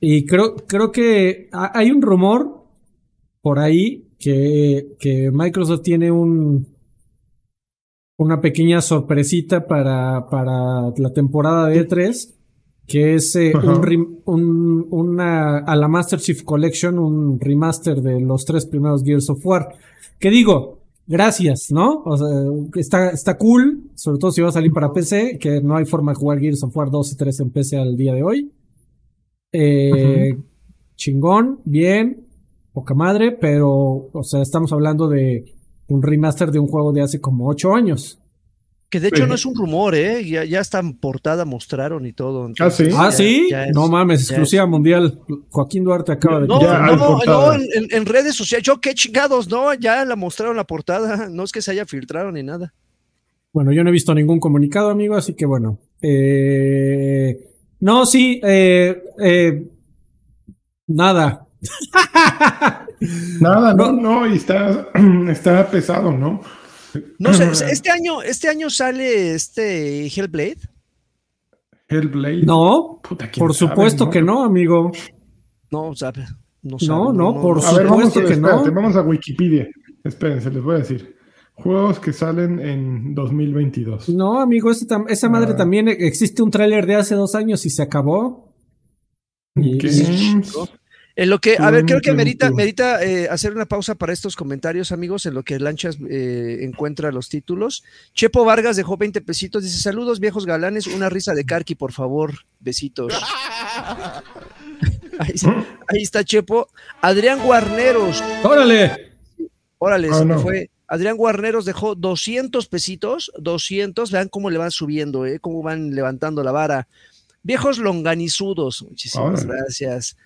C: Y creo, creo que hay un rumor por ahí que, que Microsoft tiene un una pequeña sorpresita para, para la temporada de E3, que es eh, un, una, a la Master Chief Collection, un remaster de los tres primeros Gears of War. Que digo, gracias, ¿no? O sea, está, está cool, sobre todo si va a salir para PC, que no hay forma de jugar Gears of War 2 y 3 en PC al día de hoy. Eh, chingón, bien, poca madre, pero, o sea, estamos hablando de un remaster de un juego de hace como 8 años.
A: Que de hecho no es un rumor, ¿eh? Ya, ya está en portada, mostraron y todo.
B: ah, sí.
C: ah, sí. no mames, exclusiva mundial. Joaquín Duarte acaba de.
A: No, no, no, en, redes sociales. Yo, qué chingados, no, ya la mostraron la portada. No es que se haya filtrado ni nada.
C: Bueno, yo no he visto ningún comunicado, amigo, así que bueno. Eh, no, sí, eh, eh, nada.
B: nada, no, no, y está, está pesado, ¿no?
A: No sé, este año, este año sale este Hellblade.
B: Hellblade.
C: No, por supuesto que no, amigo.
A: No, sabe.
C: No, no, no, por supuesto que no.
B: Vamos a Wikipedia. Espérense, les voy a decir. Juegos que salen en 2022.
C: No, amigo, esa, madre ah. también existe un tráiler de hace dos años y se acabó.
A: En lo que, a ver, creo que merita, merita eh, hacer una pausa para estos comentarios, amigos, en lo que Lanchas eh, encuentra los títulos. Chepo Vargas dejó 20 pesitos, dice, saludos viejos galanes, una risa de Karki, por favor, besitos. ahí, está Chepo. Adrián Guarneros.
C: Órale.
A: Órale, ah, se fue. Adrián Guarneros dejó 200 pesitos, 200, vean cómo le van subiendo, ¿eh? cómo van levantando la vara. Viejos longanizudos, muchísimas gracias.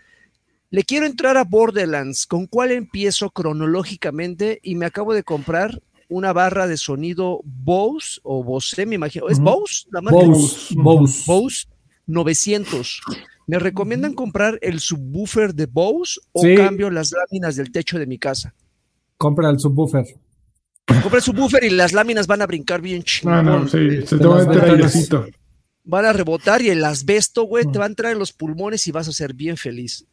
A: Le quiero entrar a Borderlands, ¿con cuál empiezo cronológicamente? Y me acabo de comprar una barra de sonido Bose o Bose, me imagino. ¿Es Bose?
C: La marca Bose, Bose.
A: Bose 900. ¿Me recomiendan comprar el subwoofer de Bose o cambio las láminas del techo de mi casa?
C: Compra el subwoofer.
A: Compra el subwoofer y las láminas van a brincar bien
B: chingón. No, no, sí, se te va a entrar
A: Van a rebotar y el asbesto, güey, te va a entrar en los pulmones y vas a ser bien feliz.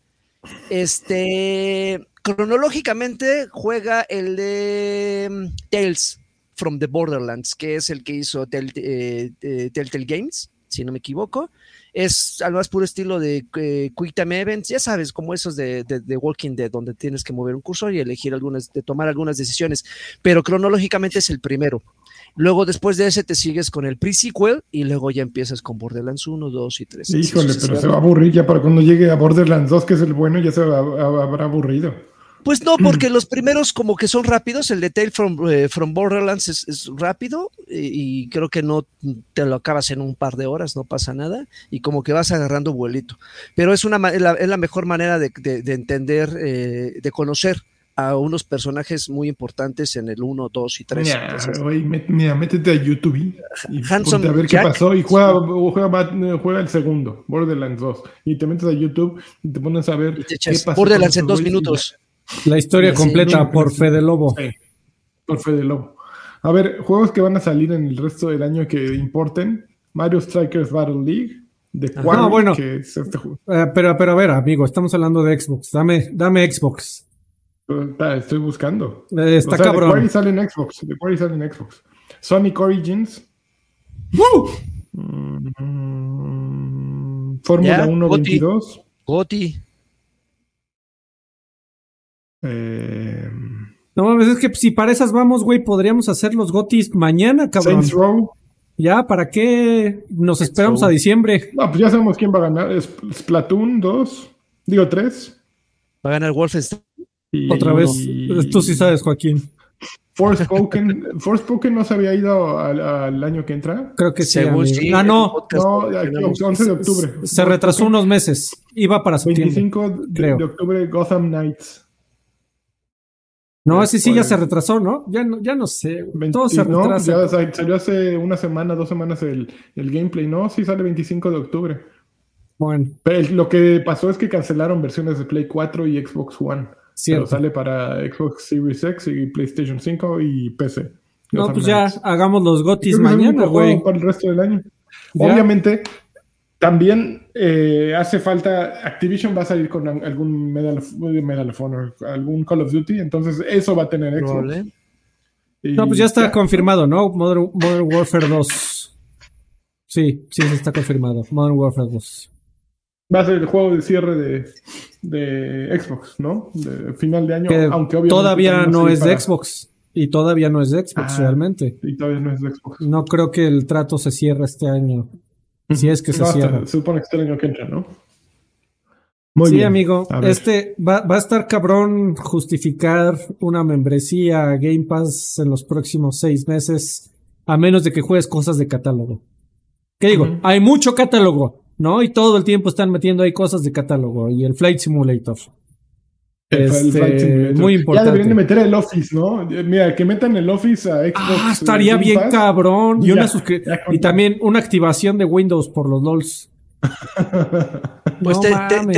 A: Este, cronológicamente juega el de mm, Tales from the Borderlands, que es el que hizo eh, eh, Telltale Games, si no me equivoco. Es al más puro estilo de eh, Quick Time Events, ya sabes, como esos de, de, Walking Dead, donde tienes que mover un cursor y elegir algunas, de tomar algunas decisiones, pero cronológicamente es el primero. Luego, después de ese, te sigues con el pre-sequel y luego ya empiezas con Borderlands 1, 2 y 3.
B: Híjole, pero se va a aburrir ya para cuando llegue a Borderlands 2, que es el bueno, ya se va, habrá aburrido.
A: Pues no, porque los primeros como que son rápidos, el detail from, eh, from Borderlands es, rápido y, creo que no te lo acabas en un par de horas, no pasa nada, y como que vas agarrando vuelito. Pero es, una, es, la, mejor manera de, entender, eh, de conocer a unos personajes muy importantes en el 1, 2 y 3.
B: Mira, métete a YouTube y a ver qué pasó y juega, juega, el segundo, Borderlands 2. Y te metes a YouTube y te pones a ver qué
A: pasó. Borderlands en dos minutos.
C: La historia completa por Fede Lobo. Sí,
B: por Fede Lobo. A ver, juegos que van a salir en el resto del año que importen. Mario Strikers Battle League. De
C: Quarry, bueno. Que es este juego. Eh, pero, pero a ver, amigo, estamos hablando de Xbox. Dame, dame Xbox.
B: Estoy buscando.
C: Eh, está cabrón.
B: The sale en Xbox. The sale en Xbox. Sonic Origins.
C: ¡Woo!
B: Mm, Fórmula 1 22.
A: Goti.
B: Eh,
C: no mames, es que si para esas vamos, güey, podríamos hacer los Gotis mañana, cabrón.
B: Saints Row.
C: Ya, ¿para qué nos esperamos a diciembre?
B: No, pues ya sabemos quién va a ganar. Splatoon 2, digo 3.
A: Va a ganar Wolfenstein.
C: Otra vez, tú sí sabes, Joaquín.
B: Forspoken, Forspoken no se había ido al, año que entra.
C: Creo que sí.
B: ah, no. No, 11 de octubre.
C: Se, retrasó unos meses. Iba para septiembre.
B: 25 de, octubre, Gotham Knights.
C: No, ese sí ya se retrasó, ¿no? Ya no, ya no sé. Todo se retrasa.
B: No, ya salió hace una semana, dos semanas el, el gameplay. No, sí sale 25 de octubre.
C: Bueno.
B: Pero lo que pasó es que cancelaron versiones de Play 4 y Xbox One. Pero sale para Xbox Series X y PlayStation 5 y PC.
C: No, pues ya hagamos los gotis mañana, güey.
B: Para el resto del año. Obviamente, también eh, hace falta. Activision va a salir con algún Medal of, Medal of Honor, algún Call of Duty. Entonces, eso va a tener Xbox.
C: no, pues ya está confirmado, ¿no? Modern, Modern Warfare 2. Sí, sí, está confirmado. Modern Warfare 2
B: va a ser el juego de cierre de, de Xbox, ¿no? De final de año, aunque obviamente
C: todavía no es de Xbox. Y todavía no es de Xbox, ah, realmente.
B: Y todavía no es de Xbox.
C: No creo que el trato se cierre este año. Si es que se cierra.
B: Se supone que es el año que entra, ¿no?
C: Muy sí, amigo. Este va, va, a estar cabrón justificar una membresía Game Pass en los próximos seis meses, a menos de que juegues cosas de catálogo. ¿Qué digo? Hay mucho catálogo. ¿No? Y todo el tiempo están metiendo ahí cosas de catálogo y el Flight Simulator. Este, muy importante.
B: Ya deberían de meter el Office, ¿no? Mira, que metan el Office a Xbox.
C: Ah, estaría bien cabrón. Y, una y también una activación de Windows por los LOLs.
A: pues te, dan,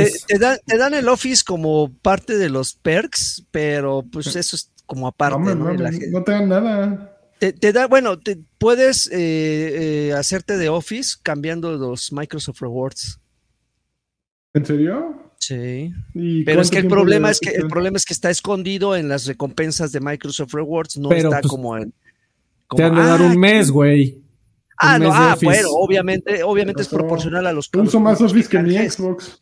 A: te, dan, el Office como parte de los perks, pero pues eso es como aparte.
B: No, ¿no? no te dan nada.
A: Te, da, bueno, te, puedes eh, eh, hacerte de Office cambiando los Microsoft Rewards.
B: ¿En serio?
A: Sí. Pero es que el problema es que el problema es que está escondido en las recompensas de Microsoft Rewards, no está pues, como en.
C: te han de dar un mes, güey.
A: Ah, no, ah, bueno, obviamente, obviamente es proporcional a los.
B: Uso más Office que mi Xbox.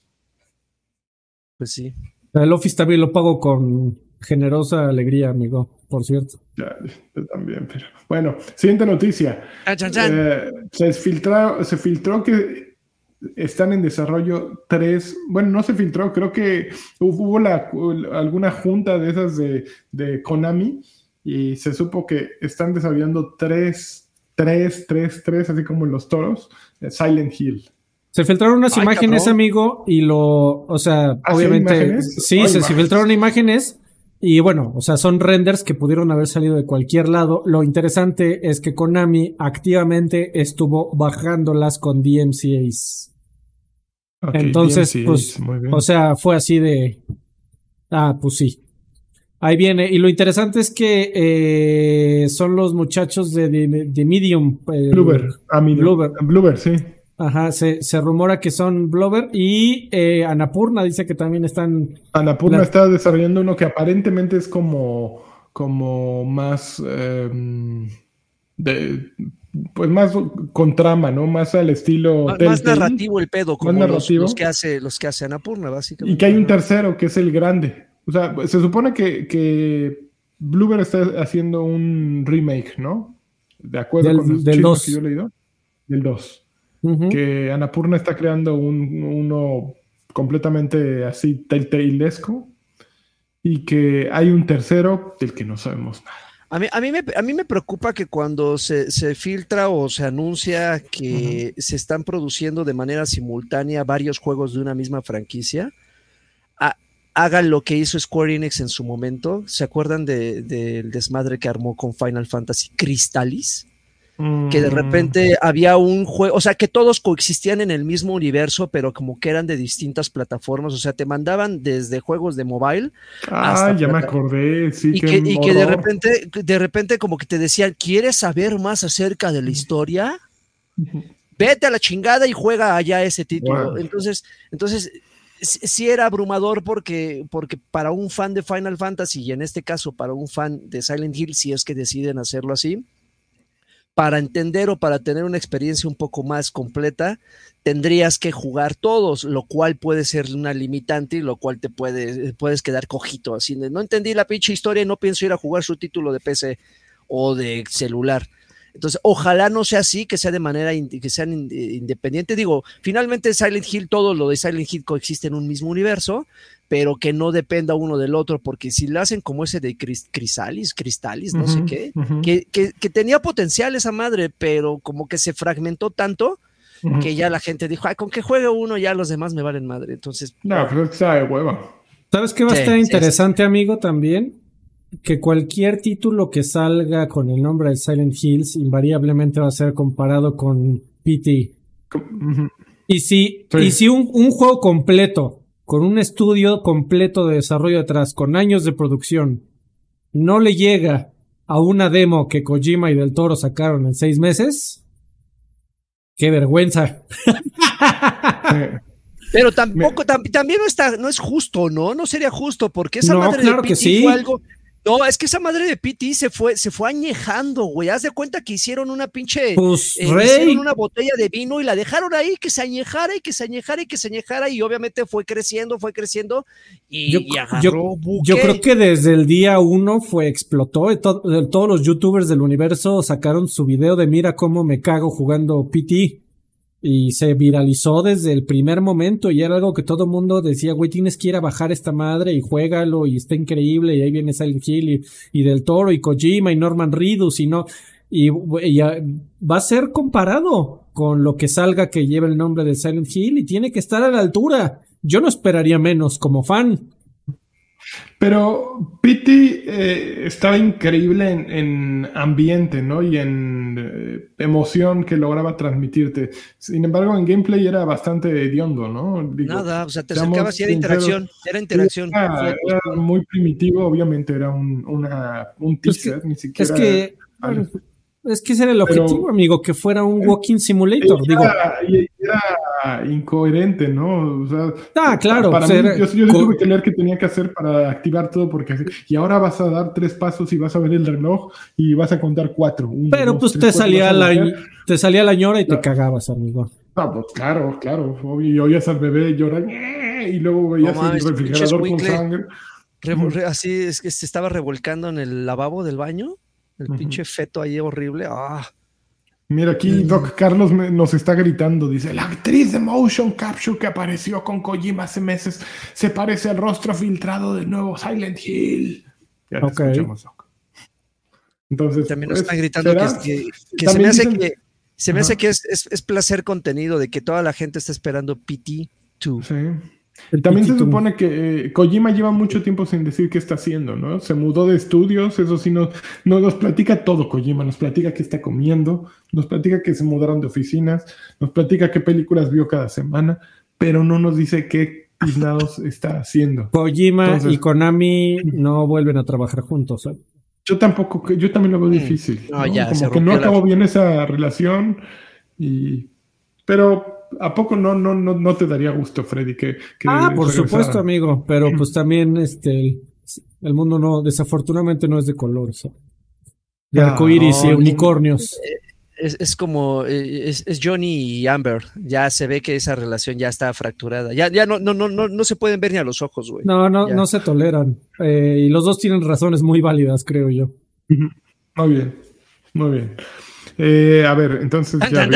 A: Pues sí.
C: El Office también lo pago con generosa alegría, amigo, por cierto.
B: Ya, yo también, pero bueno, siguiente noticia. Eh, se, filtró, se filtró que están en desarrollo tres, bueno, no se filtró, creo que hubo la, alguna junta de esas de, de, Konami y se supo que están desarrollando tres, tres, tres, tres, así como en los toros, Silent Hill.
C: Se filtraron unas imágenes, amigo, y lo, o sea, ¿Ah, obviamente, sí, se, filtraron imágenes y bueno, o sea, son renders que pudieron haber salido de cualquier lado. Lo interesante es que Konami activamente estuvo bajándolas con DMCA's. Entonces, pues, o sea, fue así de, ah, pues sí. Ahí viene. Y lo interesante es que eh, son los muchachos de, de, Medium.
B: Eh, ah, Medium. Bluebird, sí.
C: Ajá, se, se, rumora que son Blover y eh, Anapurna dice que también están.
B: Anapurna está desarrollando uno que aparentemente es como, como más em, de pues más con trama, ¿no? Más al estilo.
A: Más, narrativo el pedo, como los, que hace, los que hace Anapurna, básicamente.
B: Y que hay un tercero que es el grande. O sea, se supone que, que está haciendo un remake, ¿no? De acuerdo con los
C: del que
B: yo he leído. Del 2 que Anapurna está creando un, uno completamente así telltaleesco y que hay un tercero del que no sabemos nada.
A: A mí, a mí, me, a mí me preocupa que cuando se, se filtra o se anuncia que se están produciendo de manera simultánea varios juegos de una misma franquicia, hagan lo que hizo Square Enix en su momento. ¿Se acuerdan del desmadre que armó con Final Fantasy Que de mm. repente había un juego, o sea, que todos coexistían en el mismo universo, pero como que eran de distintas plataformas, o sea, te mandaban desde juegos de mobile.
B: Ah, ya me acordé, sí.
A: Y que, y que, de repente, de repente como que te decían, ¿quieres saber más acerca de la historia? Vete a la chingada y juega allá ese título. Entonces, entonces sí era abrumador porque, porque para un fan de Final Fantasy y en este caso para un fan de Silent Hill, si es que deciden hacerlo así, para entender o para tener una experiencia un poco más completa, tendrías que jugar todos, lo cual puede ser una limitante y lo cual te puede, puedes quedar cojito. Así de, no entendí la pinche historia y no pienso ir a jugar su título de PC o de celular. Entonces, ojalá no sea así, que sea de manera que sean independiente. Digo, finalmente Silent Hill, todo lo de Silent Hill coexiste en un mismo universo, pero que no dependa uno del otro, porque si lo hacen como ese de Crisalis, Cristalis, no sé qué, que, tenía potencial esa madre, pero como que se fragmentó tanto que ya la gente dijo, ay, con que juegue uno ya los demás me valen madre. Entonces.
B: No, pero es que sabe hueva.
C: ¿Sabes qué va a estar interesante, amigo, también? Que cualquier título que salga con el nombre de Silent Hills invariablemente va a ser comparado con PT. Y si, y si un, un juego completo con un estudio completo de desarrollo atrás, con años de producción, no le llega a una demo que Kojima y Del Toro sacaron en seis meses, qué vergüenza.
A: Pero tampoco, también no está, no es justo, ¿no? No sería justo, porque esa madre de que fue algo, no, es que esa madre de PT se fue, se fue añejando, güey. Haz de cuenta que hicieron una pinche.
C: Pues, eh, hicieron
A: una botella de vino y la dejaron ahí que se añejara y que se añejara y que se añejara. Y obviamente fue creciendo, fue creciendo. Y,
C: yo, yo, creo que desde el día uno fue, explotó. todos los youtubers del universo sacaron su video de mira cómo me cago jugando PT y se viralizó desde el primer momento y era algo que todo mundo decía, güey, tienes que ir a bajar esta madre y juégalo y está increíble y ahí viene Silent Hill y, Del Toro y Kojima y Norman Reedus y no, y, va a ser comparado con lo que salga que lleve el nombre de Silent Hill y tiene que estar a la altura. Yo no esperaría menos como fan.
B: Pero Pity eh, estaba increíble en, ambiente, ¿no? Y en eh, emoción que lograba transmitirte. Sin embargo, en gameplay era bastante hediondo, ¿no?
A: Nada, o sea, te acercabas y era interacción, era interacción.
B: Era, muy primitivo, obviamente era un, una, un teaser, ni siquiera...
C: Es que... Es que ese era el objetivo, amigo, que fuera un walking simulator.
B: Era,
C: digo.
B: era incoherente, ¿no? O sea,
C: ah, claro.
B: Para mí, yo, yo tuve que leer qué tenía que hacer para activar todo, porque y ahora vas a dar tres pasos y vas a ver el reloj y vas a contar cuatro.
C: Pero pues te, salía la, te salía la ñora y te cagabas, amigo.
B: Ah, pues claro, claro. Y oías al bebé llorar y luego veías el refrigerador con sangre.
A: así es que se estaba revolcando en el lavabo del baño. El pinche feto ahí horrible. Ah.
B: Mira, aquí Doc Carlos nos está gritando. Dice: La actriz de Motion Capture que apareció con Kojima hace meses se parece al rostro filtrado del nuevo Silent Hill.
C: Ya te escuchamos,
A: Doc. Entonces, también nos pues, está gritando que, se me hace que se me hace que es, es, placer contenido de que toda la gente está esperando PT2.
B: Sí. También se supone que eh, Kojima lleva mucho tiempo sin decir qué está haciendo, ¿no? Se mudó de estudios, eso sí, no, nos platica todo Kojima, nos platica qué está comiendo, nos platica que se mudaron de oficinas, nos platica qué películas vio cada semana, pero no nos dice qué tiznados está haciendo.
C: Kojima y Konami no vuelven a trabajar juntos, ¿eh?
B: Yo tampoco, yo también lo veo mm. difícil. No, Ya, Como que no acabó bien esa relación y... Pero ¿A poco no, no, no, no te daría gusto, Freddy? Que,
C: ah, por supuesto, amigo, pero pues también este el, mundo no, desafortunadamente no es de colores. De arcoíris y unicornios.
A: Es, es como es, es, Johnny y Amber. Ya se ve que esa relación ya está fracturada. Ya, ya no, no, no, no, no se pueden ver ni a los ojos, güey.
C: No, no, no se toleran. Eh, y los dos tienen razones muy válidas, creo yo.
B: Muy bien, muy bien. Eh, a ver, entonces ya,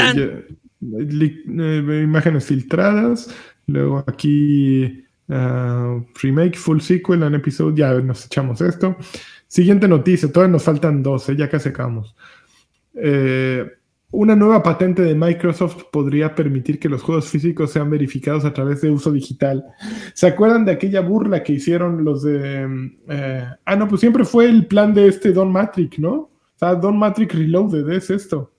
B: eh, imágenes filtradas, luego aquí uh, remake, full sequel, en episodio, ya nos echamos esto. Siguiente noticia, todavía nos faltan 12, ya casi acabamos. Eh, una nueva patente de Microsoft podría permitir que los juegos físicos sean verificados a través de uso digital. ¿Se acuerdan de aquella burla que hicieron los de... ah, no, pues siempre fue el plan de este Don Matrix, ¿no? O sea, Don Matrix Reloaded es esto.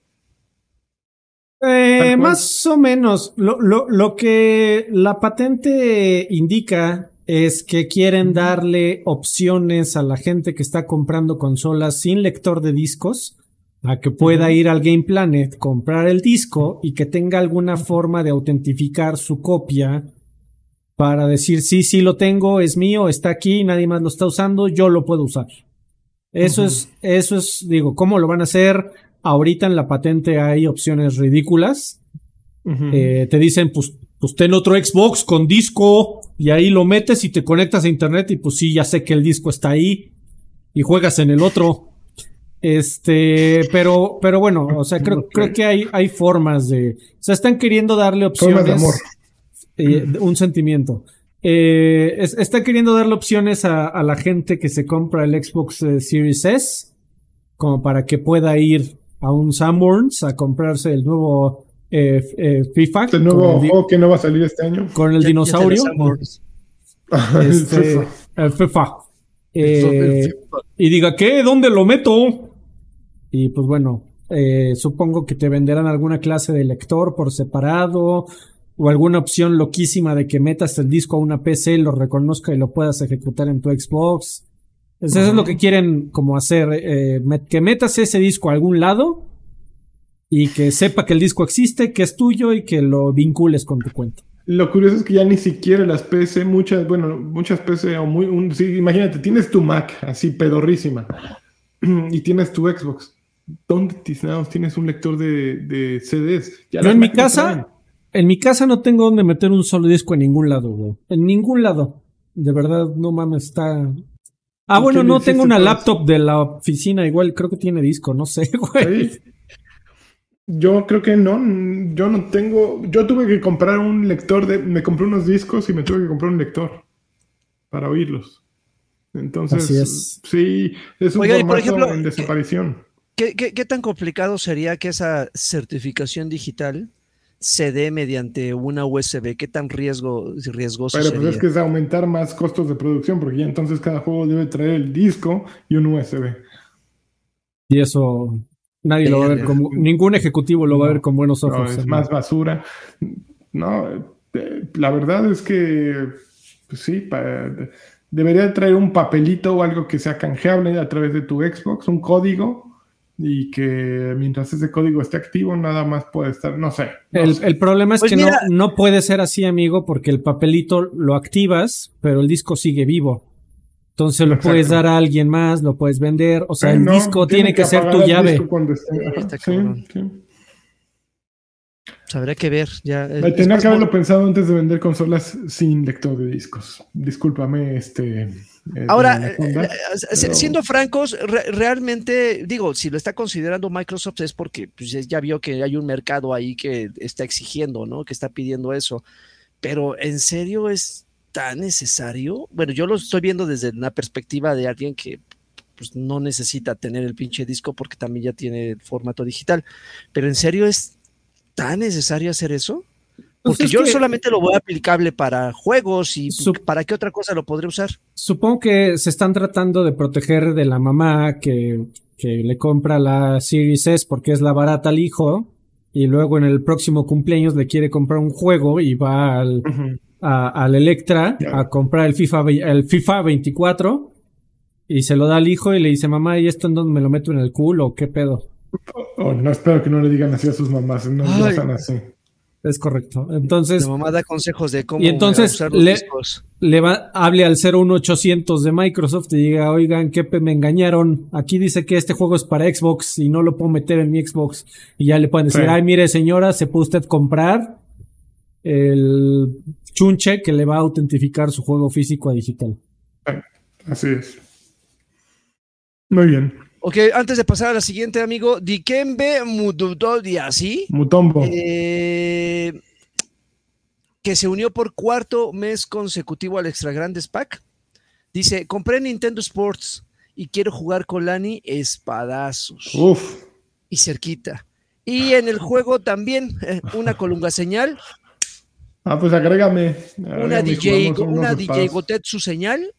C: Eh, más o menos. Lo, lo, lo, que la patente indica es que quieren darle opciones a la gente que está comprando consolas sin lector de discos a que pueda ir al Game Planet, comprar el disco y que tenga alguna forma de autentificar su copia para decir sí, sí lo tengo, es mío, está aquí, nadie más lo está usando, yo lo puedo usar. Eso es, eso es, digo, ¿cómo lo van a hacer? Ahorita en la patente hay opciones ridículas. Eh, te dicen, pues, pues ten otro Xbox con disco y ahí lo metes y te conectas a internet y pues sí, ya sé que el disco está ahí y juegas en el otro. Este, pero, pero bueno, o sea, creo, creo que hay, hay formas de, o sea, están queriendo darle opciones. De amor. Eh, un sentimiento. Eh, están queriendo darle opciones a, a, la gente que se compra el Xbox Series S, como para que pueda ir a un Sanborns a comprarse el nuevo eh, eh, FIFA.
B: El nuevo juego que no va a salir este año.
C: Con el dinosaurio. este, el FIFA. Eh, y diga, ¿qué? ¿Dónde lo meto? Y pues bueno, eh, supongo que te venderán alguna clase de lector por separado o alguna opción loquísima de que metas el disco a una PC, lo reconozca y lo puedas ejecutar en tu Xbox. Eso es lo que quieren como hacer, eh, que metas ese disco a algún lado y que sepa que el disco existe, que es tuyo y que lo vincules con tu cuenta.
B: Lo curioso es que ya ni siquiera las PC, muchas, bueno, muchas PC o muy, imagínate, tienes tu Mac así pedorrísima y tienes tu Xbox. ¿Dónde tienes un lector de, CDs?
C: Yo en mi casa, en mi casa no tengo donde meter un solo disco en ningún lado, güey. En ningún lado. De verdad, no mames, está, Ah, bueno, no tengo una laptop de la oficina, igual creo que tiene disco, no sé, güey.
B: Yo creo que no, yo no tengo, yo tuve que comprar un lector de, me compré unos discos y me tuve que comprar un lector para oírlos. Entonces, sí, es un Oiga, formato en desaparición.
A: ¿qué, qué tan complicado sería que esa certificación digital se dé mediante una USB? ¿Qué tan riesgo, riesgoso
B: Pero pues es que es aumentar más costos de producción, porque ya entonces cada juego debe traer el disco y un USB.
C: Y eso nadie lo va a ver como, ningún ejecutivo lo va a ver con buenos ojos.
B: es más basura. No, eh, la verdad es que pues sí, debería traer un papelito o algo que sea canjeable a través de tu Xbox, un código y que mientras ese código esté activo nada más puede estar, no sé.
C: el, problema es pues que no, no puede ser así, amigo, porque el papelito lo activas, pero el disco sigue vivo. Entonces lo puedes dar a alguien más, lo puedes vender. O sea, el disco tiene, que, ser tu llave.
A: Habría que ver. Ya,
B: Tenía que haberlo pensado antes de vender consolas sin lector de discos. Discúlpame, este.
A: Eh, Ahora, eh, siendo francos, realmente, digo, si lo está considerando Microsoft es porque pues, ya vio que hay un mercado ahí que está exigiendo, ¿no? Que está pidiendo eso. Pero en serio es tan necesario. Bueno, yo lo estoy viendo desde una perspectiva de alguien que pues, no necesita tener el pinche disco porque también ya tiene el formato digital. Pero en serio es tan necesario hacer eso? Pues Porque yo solamente lo voy a aplicable para juegos y para qué otra cosa lo podré usar.
C: Supongo que se están tratando de proteger de la mamá que, que le compra la Series S porque es la barata al hijo y luego en el próximo cumpleaños le quiere comprar un juego y va al, al Electra a comprar el FIFA, el FIFA 24 y se lo da al hijo y le dice, mamá, ¿y esto en dónde me lo meto en el culo qué pedo?
B: Oh, no espero que no le digan así a sus mamás, no están así.
C: Es correcto. Entonces.
A: La mamá da consejos de cómo
C: y entonces usar le, le va, hable al 01800 de Microsoft y diga, oigan, que me engañaron. Aquí dice que este juego es para Xbox y no lo puedo meter en mi Xbox. Y ya le pueden decir, ay, mire, señora, se puede usted comprar el chunche que le va a autentificar su juego físico a digital.
B: Así es. Muy bien.
A: Ok, antes de pasar a la siguiente, amigo, Dikembe Mutodiasi.
B: Mutombo.
A: Eh, que se unió por cuarto mes consecutivo al Extra Grandes Pack. Dice, compré Nintendo Sports y quiero jugar con Lani espadazos.
B: Uf.
A: Y cerquita. Y en el juego también, eh, una colunga señal.
B: Ah, pues agrégame.
A: una DJ, una DJ Gotetsu señal.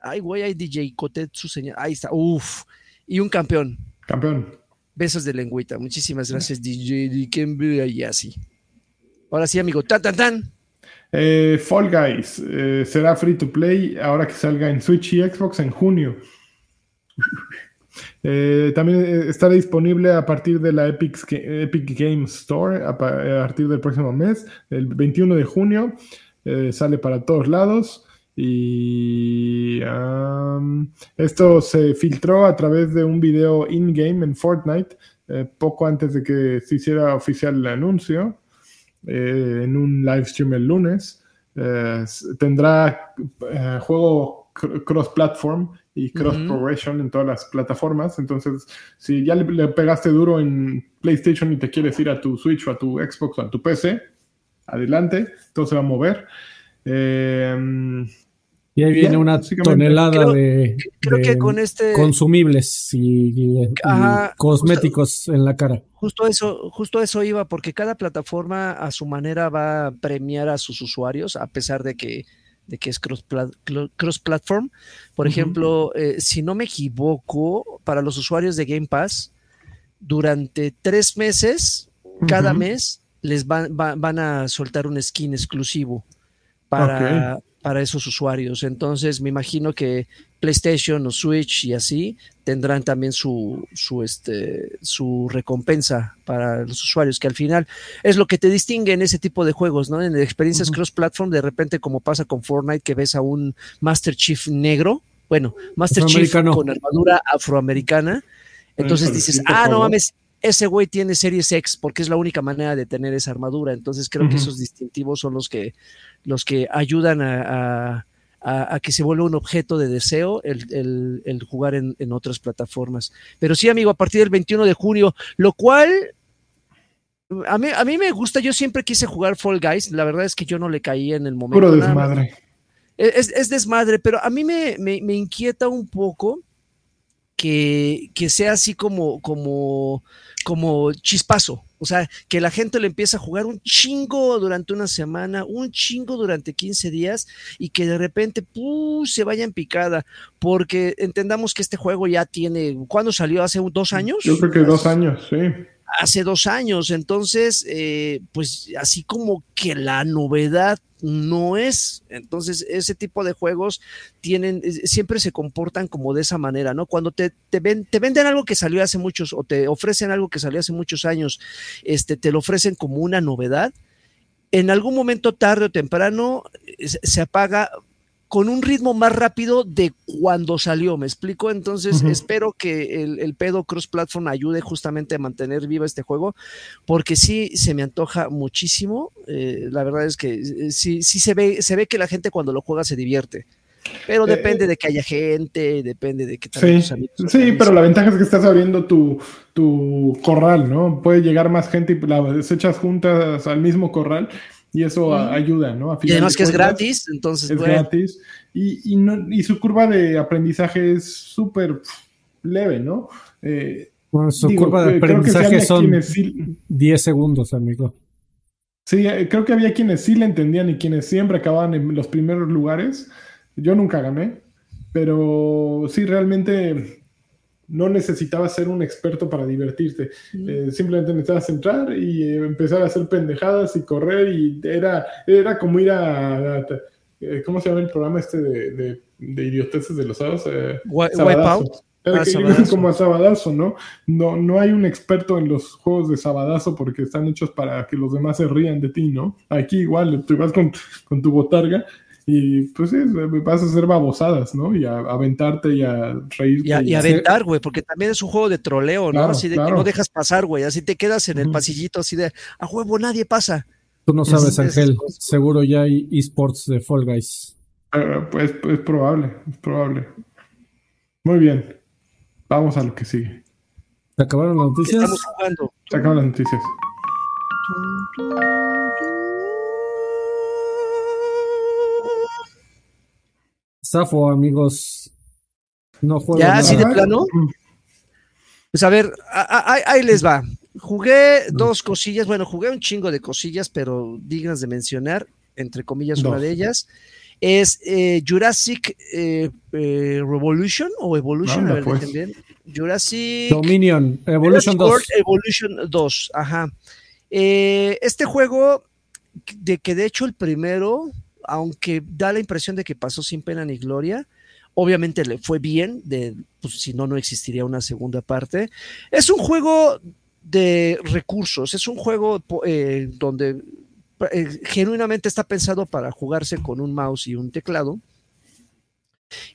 A: Ay, güey, hay DJ Gotetsu señal. Ahí está. Uf y un campeón.
B: Campeón.
A: Besos de lengüita. Muchísimas gracias, DJ Kembe y así. Ahora sí, amigo. Tan, tan, tan.
B: Eh, Fall Guys eh, será free to play ahora que salga en Switch y Xbox en junio. Eh, también estará disponible a partir de la Epic, Epic Games Store a, partir del próximo mes, el 21 de junio. sale para todos lados. Y esto se filtró a través de un video in-game en Fortnite, eh, poco antes de que se hiciera oficial el anuncio, eh, en un live stream el lunes. Eh, tendrá juego cross-platform y cross-progression en todas las plataformas. Entonces, si ya le, pegaste duro en PlayStation y te quieres ir a tu Switch o a tu Xbox o a tu PC, adelante, todo se va a mover.
C: Y ahí viene una tonelada de,
A: este
C: consumibles y, cosméticos en la cara.
A: Justo eso, justo eso iba, porque cada plataforma a su manera va a premiar a sus usuarios, a pesar de que, de que es cross, cross platform. Por ejemplo, eh, si no me equivoco, para los usuarios de Game Pass, durante tres meses, cada mes, les van, van a soltar un skin exclusivo para, para esos usuarios. Entonces, me imagino que PlayStation o Switch y así tendrán también su, su, este, su recompensa para los usuarios, que al final es lo que te distingue en ese tipo de juegos, ¿no? En experiencias cross-platform, de repente, como pasa con Fortnite, que ves a un Master Chief negro, bueno, Master Chief con armadura afroamericana, entonces dices, ah, no mames, ese güey tiene Series X porque es la única manera de tener esa armadura. Entonces creo que esos distintivos son los que los que ayudan a, que se vuelva un objeto de deseo el, jugar en, otras plataformas. Pero sí, amigo, a partir del 21 de junio, lo cual a mí, a mí me gusta, yo siempre quise jugar Fall Guys, la verdad es que yo no le caí en el momento.
B: Puro desmadre.
A: Es, desmadre, pero a mí me, me, inquieta un poco que, que, sea así como, como, como chispazo. O sea, que la gente le empieza a jugar un chingo durante una semana, un chingo durante 15 días y que de repente se vaya en picada. Porque entendamos que este juego ya tiene, ¿cuándo salió? ¿Hace dos años?
B: Yo creo que dos años, sí.
A: Hace dos años. Entonces, eh, pues así como que la novedad no es. Entonces, ese tipo de juegos tienen, siempre se comportan como de esa manera, ¿no? Cuando te, te, te venden algo que salió hace muchos, o te ofrecen algo que salió hace muchos años, este, te lo ofrecen como una novedad. En algún momento, tarde o temprano, se apaga con un ritmo más rápido de cuando salió, ¿me explico? Entonces espero que el, pedo cross-platform ayude justamente a mantener viva este juego, porque sí se me antoja muchísimo. Eh, la verdad es que eh, sí, sí se ve, se ve que la gente cuando lo juega se divierte. Pero eh, depende de que haya gente, depende de que
B: sí, sí, pero la ventaja es que estás abriendo tu, tu corral, ¿no? Puede llegar más gente y las echas juntas al mismo corral y eso ayuda, ¿no?
A: y además que es gratis, entonces.
B: Es gratis. Y, y, no, y, su curva de aprendizaje es súper leve, ¿no?
C: Eh, bueno, su curva de aprendizaje son 10 segundos, amigo.
B: Sí, eh, creo que había quienes sí le entendían y quienes siempre acababan en los primeros lugares. Yo nunca gané, pero sí, realmente no necesitabas ser un experto para divertirte. Eh, simplemente necesitabas entrar y eh, empezar a hacer pendejadas y correr y era, era como ir a, eh, ¿cómo se llama el programa este de, de, de idioteces de los sábados?
A: Wipeout.
B: Era ah, como a Sabadazo, ¿no? ¿no? No hay un experto en los juegos de Sabadazo porque están hechos para que los demás se rían de ti, ¿no? Aquí igual, tú vas con, con tu botarga y pues sí, vas a hacer babosadas, ¿no? Y a, aventarte y a reírte.
A: Y, a, y aventar, güey, porque también es un juego de troleo, ¿no? así de que no dejas pasar, güey. Así te quedas en el pasillito, así de a huevo, nadie pasa.
C: Tú no sabes, Ángel. Seguro ya hay esports de Fall Guys.
B: Ah, pues es probable, es probable. Muy bien. Vamos a lo que sigue.
C: ¿Se acabaron las noticias?
A: Estamos jugando.
B: Se acaban las noticias.
C: Safo, amigos. No juego.
A: ¿Ya así de plano? Pues a ver, ahí les va. Jugué dos cosillas, bueno, jugué un chingo de cosillas, pero dignas de mencionar, entre comillas, una de ellas. Es eh, Jurassic eh, eh, Revolution o Evolution, a ver, pues. Jurassic
C: Dominion, Evolution 2.
A: Evolution 2, ajá. este juego, de que de hecho el primero, aunque da la impresión de que pasó sin pena ni gloria, obviamente le fue bien, pues, si no, no existiría una segunda parte. Es un juego de recursos, es un juego eh, donde eh, genuinamente está pensado para jugarse con un mouse y un teclado.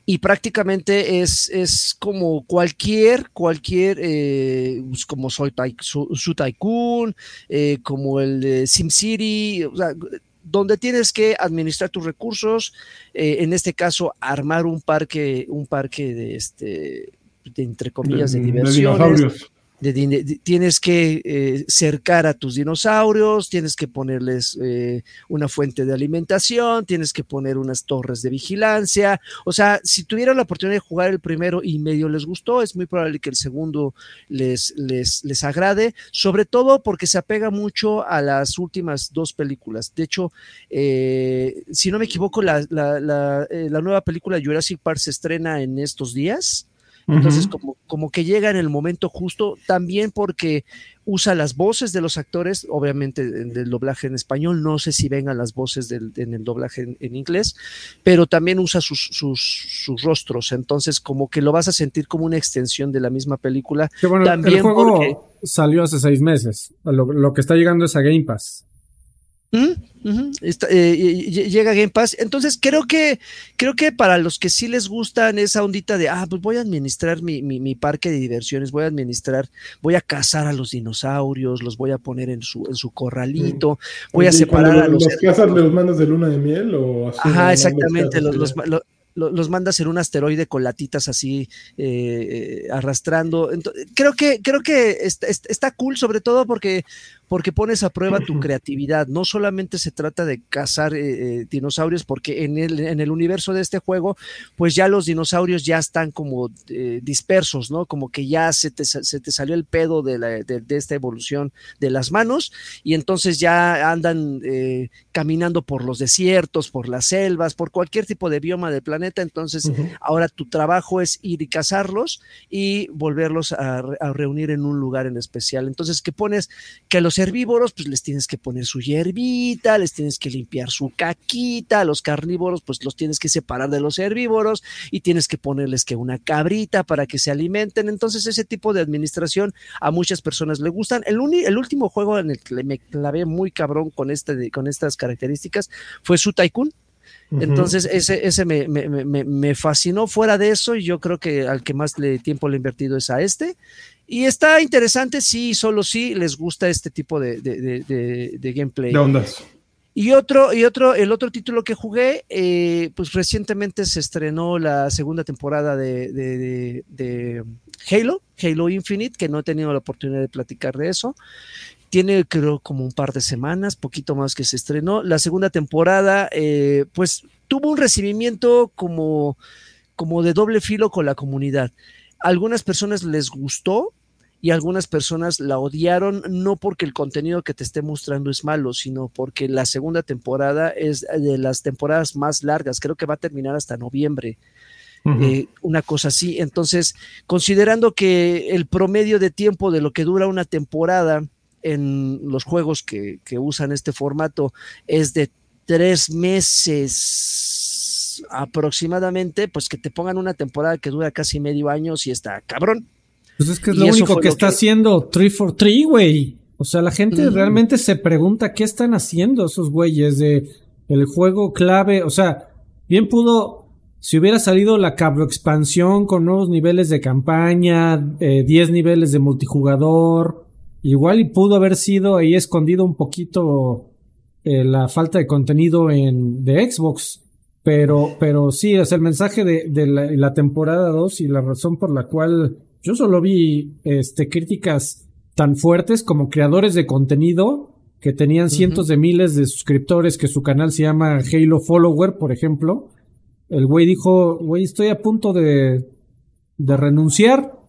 A: Y prácticamente es, es como cualquier, cualquier, eh, pues, como soy su, Tycoon, como el SimCity, o sea, donde tienes que administrar tus recursos, eh, en este caso armar un parque, un parque de este, entre comillas, de, diversiones tienes que eh, cercar a tus dinosaurios, tienes que ponerles eh, una fuente de alimentación, tienes que poner unas torres de vigilancia. O sea, si tuvieran la oportunidad de jugar el primero y medio les gustó, es muy probable que el segundo les, les, les agrade, sobre todo porque se apega mucho a las últimas dos películas. De hecho, eh, si no me equivoco, la, la, la nueva película Jurassic Park se estrena en estos días. Entonces, como, como que llega en el momento justo, también porque usa las voces de los actores, obviamente del doblaje en español, no sé si vengan las voces del, en el doblaje en, inglés, pero también usa sus, sus, rostros, entonces como que lo vas a sentir como una extensión de la misma película. también
C: el juego salió hace seis meses, lo, lo que está llegando es a Game Pass.
A: Eh, llega Game Pass. Entonces creo que creo que para los que sí les gustan esa ondita de ah, pues voy a administrar mi, mi, parque de diversiones, voy a administrar, voy a cazar a los dinosaurios, los voy a poner en su, en su corralito, voy a separar a los.
B: ¿Los cazas los mandas de luna de miel o
A: Ajá, exactamente, los, los, los mandas en un asteroide con latitas así eh, arrastrando. creo que, creo que está, está, cool, sobre todo porque porque pones a prueba tu creatividad. No solamente se trata de cazar eh, eh, dinosaurios, porque en el, en el universo de este juego, pues ya los dinosaurios ya están como eh, dispersos, ¿no? Como que ya se te, se te salió el pedo de, la, de, esta evolución de las manos y entonces ya andan caminando por los desiertos, por las selvas, por cualquier tipo de bioma del planeta. Entonces, ahora tu trabajo es ir y cazarlos y volverlos a, a reunir en un lugar en especial. Entonces, ¿qué pones? Que los herbívoros, pues les tienes que poner su hierbita, les tienes que limpiar su caquita, los carnívoros, pues los tienes que separar de los herbívoros y tienes que ponerles que una cabrita para que se alimenten. Entonces, ese tipo de administración a muchas personas le gustan. El, el último juego en el que me clavé muy cabrón con, este, con estas características fue su Tycoon. Entonces, ese, ese me, me, me, me, fascinó. Fuera de eso, y yo creo que al que más le, tiempo le he invertido es a este. Y está interesante, sí, solo sí les gusta este tipo de, de, gameplay.
B: De ondas.
A: Y otro, y otro, el otro título que jugué, eh, pues recientemente se estrenó la segunda temporada de, Halo, Halo Infinite, que no he tenido la oportunidad de platicar de eso. Tiene, creo, como un par de semanas, poquito más que se estrenó. La segunda temporada, eh, pues tuvo un recibimiento como, como de doble filo con la comunidad. algunas personas les gustó, y algunas personas la odiaron no porque el contenido que te esté mostrando es malo, sino porque la segunda temporada es de las temporadas más largas, creo que va a terminar hasta noviembre. Eh, una cosa así. Entonces, considerando que el promedio de tiempo de lo que dura una temporada en los juegos que, que usan este formato es de tres meses aproximadamente, pues que te pongan una temporada que dura casi medio año, si está cabrón.
C: Pues es que es lo único que está haciendo 343, güey. O sea, la gente realmente se pregunta qué están haciendo esos güeyes de el juego clave. O sea, bien pudo, si hubiera salido la cabro expansión con nuevos niveles de campaña, 10 eh, niveles de multijugador, igual y pudo haber sido ahí escondido un poquito eh, la falta de contenido en de Xbox. Pero, pero sí, es el mensaje de, de la, la temporada 2 y la razón por la cual yo solo vi este, críticas tan fuertes como creadores de contenido que tenían cientos de miles de suscriptores, que su canal se llama Halo Follower, por ejemplo. El güey dijo, güey, estoy a punto de, de renunciar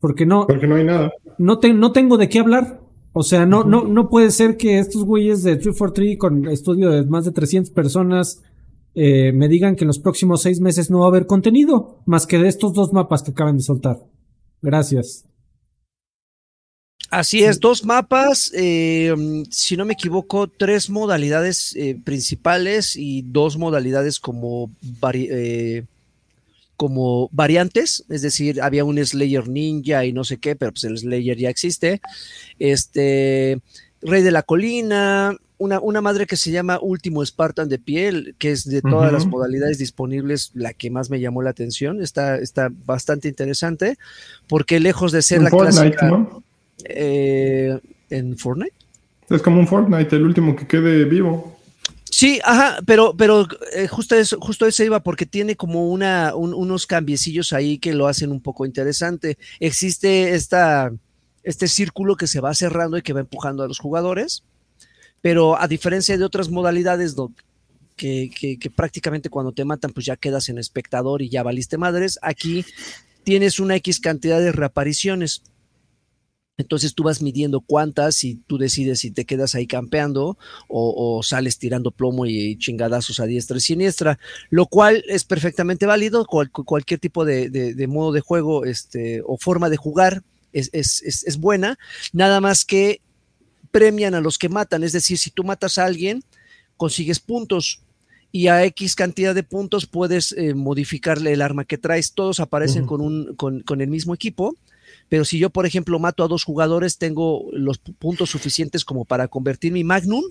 C: porque no...
B: Porque no hay nada.
C: No, no tengo de qué hablar. O sea, no, no, no puede ser que estos güeyes de 343 con estudio de más de 300 personas eh, me digan que en los próximos seis meses no va a haber contenido, más que de estos dos mapas que acaban de soltar. Gracias.
A: Así es, dos mapas, eh, si no me equivoco, tres modalidades eh, principales y dos modalidades como, eh, como variantes, es decir, había un Slayer Ninja y no sé qué, pero pues el Slayer ya existe. Este, Rey de la Colina, una, una, madre que se llama Último Spartan de piel, que es de todas las modalidades disponibles la que más me llamó la atención. Está, está bastante interesante, porque lejos de ser la Fortnite, clásica. Eh, ¿En Fortnite?
B: Es como un Fortnite, el último que quede vivo.
A: Sí, ajá, pero, pero eh, justo eso, justo eso iba porque tiene como una, unos cambiecillos ahí que lo hacen un poco interesante. Existe esta, este círculo que se va cerrando y que va empujando a los jugadores pero a diferencia de otras modalidades que, prácticamente cuando te matan pues ya quedas en espectador y ya valiste madres, aquí tienes una X cantidad de reapariciones. Entonces tú vas midiendo cuántas y tú decides si te quedas ahí campeando o, sales tirando plomo y chingadazos a diestra y siniestra, lo cual es perfectamente válido. cualquier tipo de, modo de juego este, o forma de jugar es, es, buena. Nada más que premian a los que matan, es decir, si tú matas a alguien, consigues puntos y a X cantidad de puntos puedes eh, modificarle el arma que traes. Todos aparecen con, un, con, con, el mismo equipo, pero si yo, por ejemplo, mato a dos jugadores, tengo los puntos suficientes como para convertir mi Magnum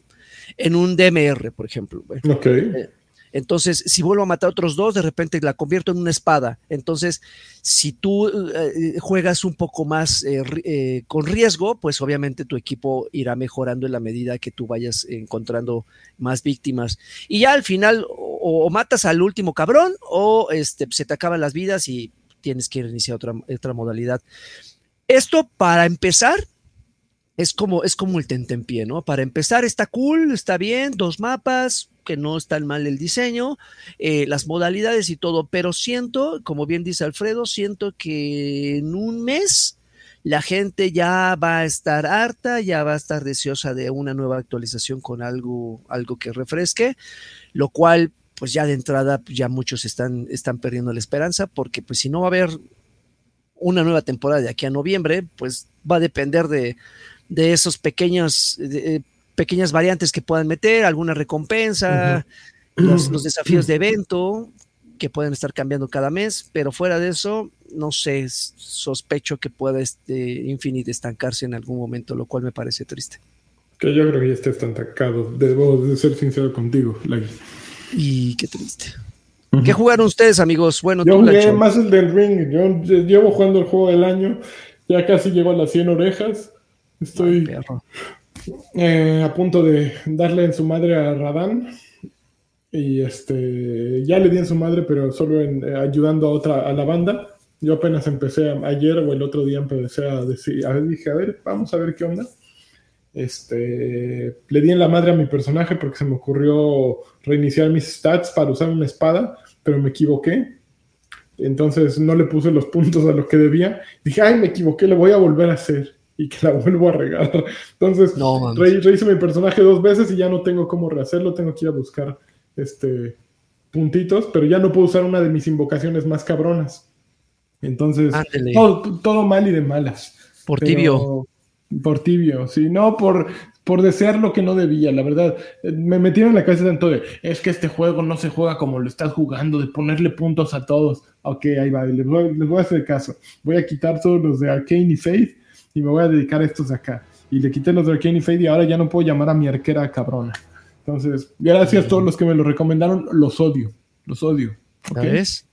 A: en un DMR, por ejemplo.
B: Okay.
A: Eh, entonces, si vuelvo a matar a otros dos, de repente la convierto en una espada. Entonces, si tú eh, juegas un poco más eh, eh, con riesgo, pues obviamente tu equipo irá mejorando en la medida que tú vayas encontrando más víctimas. Y ya al final, o, matas al último cabrón, o este, se te acaban las vidas y tienes que iniciar otra modalidad. Esto para empezar es como, es como el tentempié, ¿no? Para empezar está cool, está bien, dos mapas, que no está mal el diseño, eh, las modalidades y todo, pero siento, como bien dice Alfredo, siento que en un mes la gente ya va a estar harta, ya va a estar deseosa de una nueva actualización con algo, algo que refresque, lo cual pues ya de entrada ya muchos están, están perdiendo la esperanza porque pues si no va a haber una nueva temporada de aquí a noviembre, pues va a depender de, de esos pequeños, eh, pequeñas variantes que puedan meter, alguna recompensa, los, desafíos de evento que pueden estar cambiando cada mes, pero fuera de eso, no sé, sospecho que pueda este Infinite estancarse en algún momento, lo cual me parece triste.
B: Que yo creo que ya está estancado, debo de ser sincero contigo, Lagui.
A: Y qué triste. ¿Qué jugaron ustedes, amigos? Bueno,
B: yo jugué más el del Ring. Yo llevo jugando el juego del año. Ya casi llego a las 100 orejas. Estoy eh, a punto de darle en su madre a Radán. Y este ya le di en su madre, pero solo en, eh, ayudando a otra, a la banda. Yo apenas empecé ayer o el otro día empecé a decir, a ver, dije, a ver, vamos a ver qué onda. Este, le di en la madre a mi personaje porque se me ocurrió reiniciar mis stats para usar una espada, pero me equivoqué. Entonces no le puse los puntos a lo que debía. Dije, ay, me equivoqué, lo voy a volver a hacer y que la vuelvo a regar. Entonces, no, rehice mi personaje dos veces y ya no tengo cómo rehacerlo, tengo que ir a buscar este puntitos, pero ya no puedo usar una de mis invocaciones más cabronas. Entonces, todo, mal y de malas.
A: Por tibio.
B: Por tibio, sí, no por, por desear lo que no debía, la verdad. Me metieron en la cabeza tanto de, es que este juego no se juega como lo estás jugando, de ponerle puntos a todos. Ok, ahí va, les voy, les voy a hacer caso. Voy a quitar todos los de Arcane y Faith y me voy a dedicar a estos de acá. Y le quité los de Arcane y Fade y ahora ya no puedo llamar a mi arquera cabrona. Entonces, gracias a todos los que me lo recomendaron, los odio, los odio.
A: ¿ves?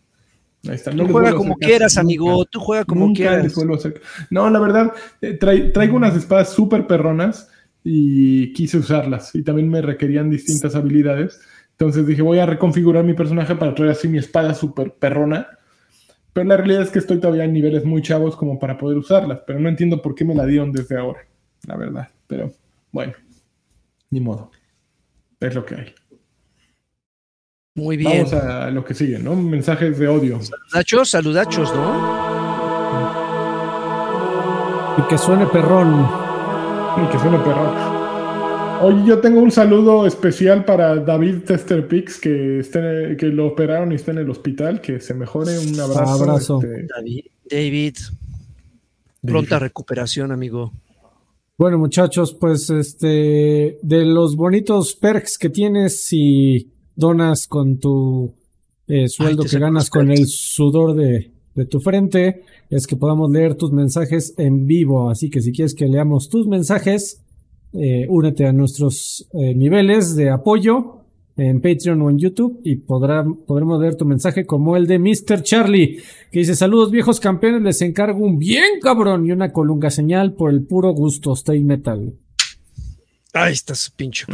A: Ahí está. No Tú juega como quieras, amigo. Tú juega como quieras.
B: No, la verdad, eh, traigo unas espadas súper perronas y quise usarlas. Y también me requerían distintas habilidades. Entonces dije, voy a reconfigurar mi personaje para traer así mi espada súper perrona pero la realidad es que estoy todavía en niveles muy chavos como para poder usarlas, pero no entiendo por qué me la dieron desde ahora, la verdad. Pero bueno, ni modo. Es lo que hay.
A: Muy bien.
B: Vamos a lo que sigue, ¿no? Mensajes de odio.
A: Saludachos, saludachos, ¿no?
C: Y que suene perrón.
B: Y que suene perrón. Oye, yo tengo un saludo especial para David Testerpix, que, esté, que lo operaron y está en el hospital, que se mejore. Un abrazo.
A: Este, David, pronta recuperación, amigo.
C: Bueno, muchachos, pues este, de los bonitos perks que tienes y donas con tu eh, sueldo que ganas con el sudor de, de tu frente, es que podamos leer tus mensajes en vivo. Así que si quieres que leamos tus mensajes, eh, únete a nuestros eh, niveles de apoyo en Patreon o en YouTube y podrá, podremos leer tu mensaje como el de Mr. Charlie, que dice saludos viejos campeones, les encargo un bien cabrón y una colunga señal por el puro gusto, stay metal.
A: Ahí está su pinche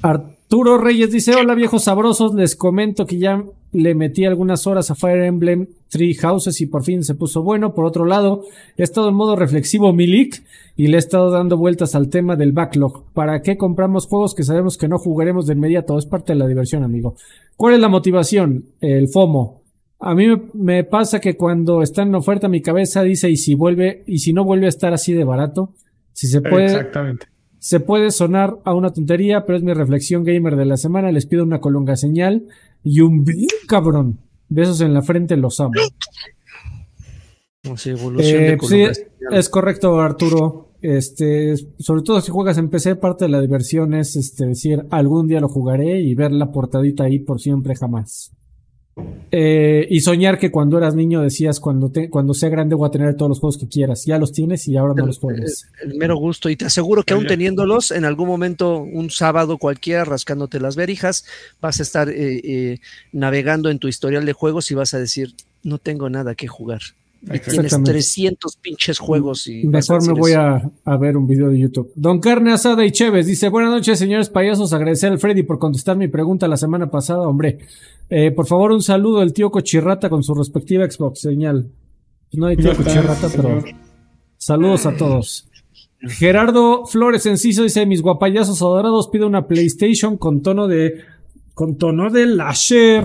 C: Arturo Reyes dice: Hola viejos sabrosos, les comento que ya le metí algunas horas a Fire Emblem Three Houses y por fin se puso bueno. Por otro lado, he estado en modo reflexivo Milik y le he estado dando vueltas al tema del backlog. ¿Para qué compramos juegos que sabemos que no jugaremos de inmediato? Es parte de la diversión, amigo. ¿Cuál es la motivación? El FOMO. A mí me pasa que cuando está en oferta mi cabeza dice y si vuelve y si no vuelve a estar así de barato, si se puede
B: Exactamente
C: se puede sonar a una tontería, pero es mi reflexión gamer de la semana. Les pido una colonga señal y un bien cabrón. Besos en la frente, los amo. Eh, sí, es correcto, Arturo. Este, sobre todo si juegas en PC, parte de la diversión es este, decir algún día lo jugaré y ver la portadita ahí por siempre jamás. Eh, y soñar que cuando eras niño decías, cuando, te, cuando sea grande voy a tener todos los juegos que quieras. Ya los tienes y ahora no los juegas.
A: El, mero gusto. Y te aseguro que aún teniéndolos, en algún momento, un sábado cualquiera, rascándote las verijas, vas a estar eh, eh, navegando en tu historial de juegos y vas a decir, no tengo nada que jugar. Tienes 300 pinches juegos y
C: mejor me voy a, a, ver un video de YouTube. Don Carne Asada y Chévez dice, buenas noches señores payasos, agradecer al Freddy por contestar mi pregunta la semana pasada, hombre. Eh, por favor, un saludo al tío Cochirrata con su respectiva Xbox señal. No hay tío Cochirrata, pero saludos a todos. Gerardo Flores Enciso dice: Mis guapayazos adorados pide una PlayStation con tono de. con tono de Lasher.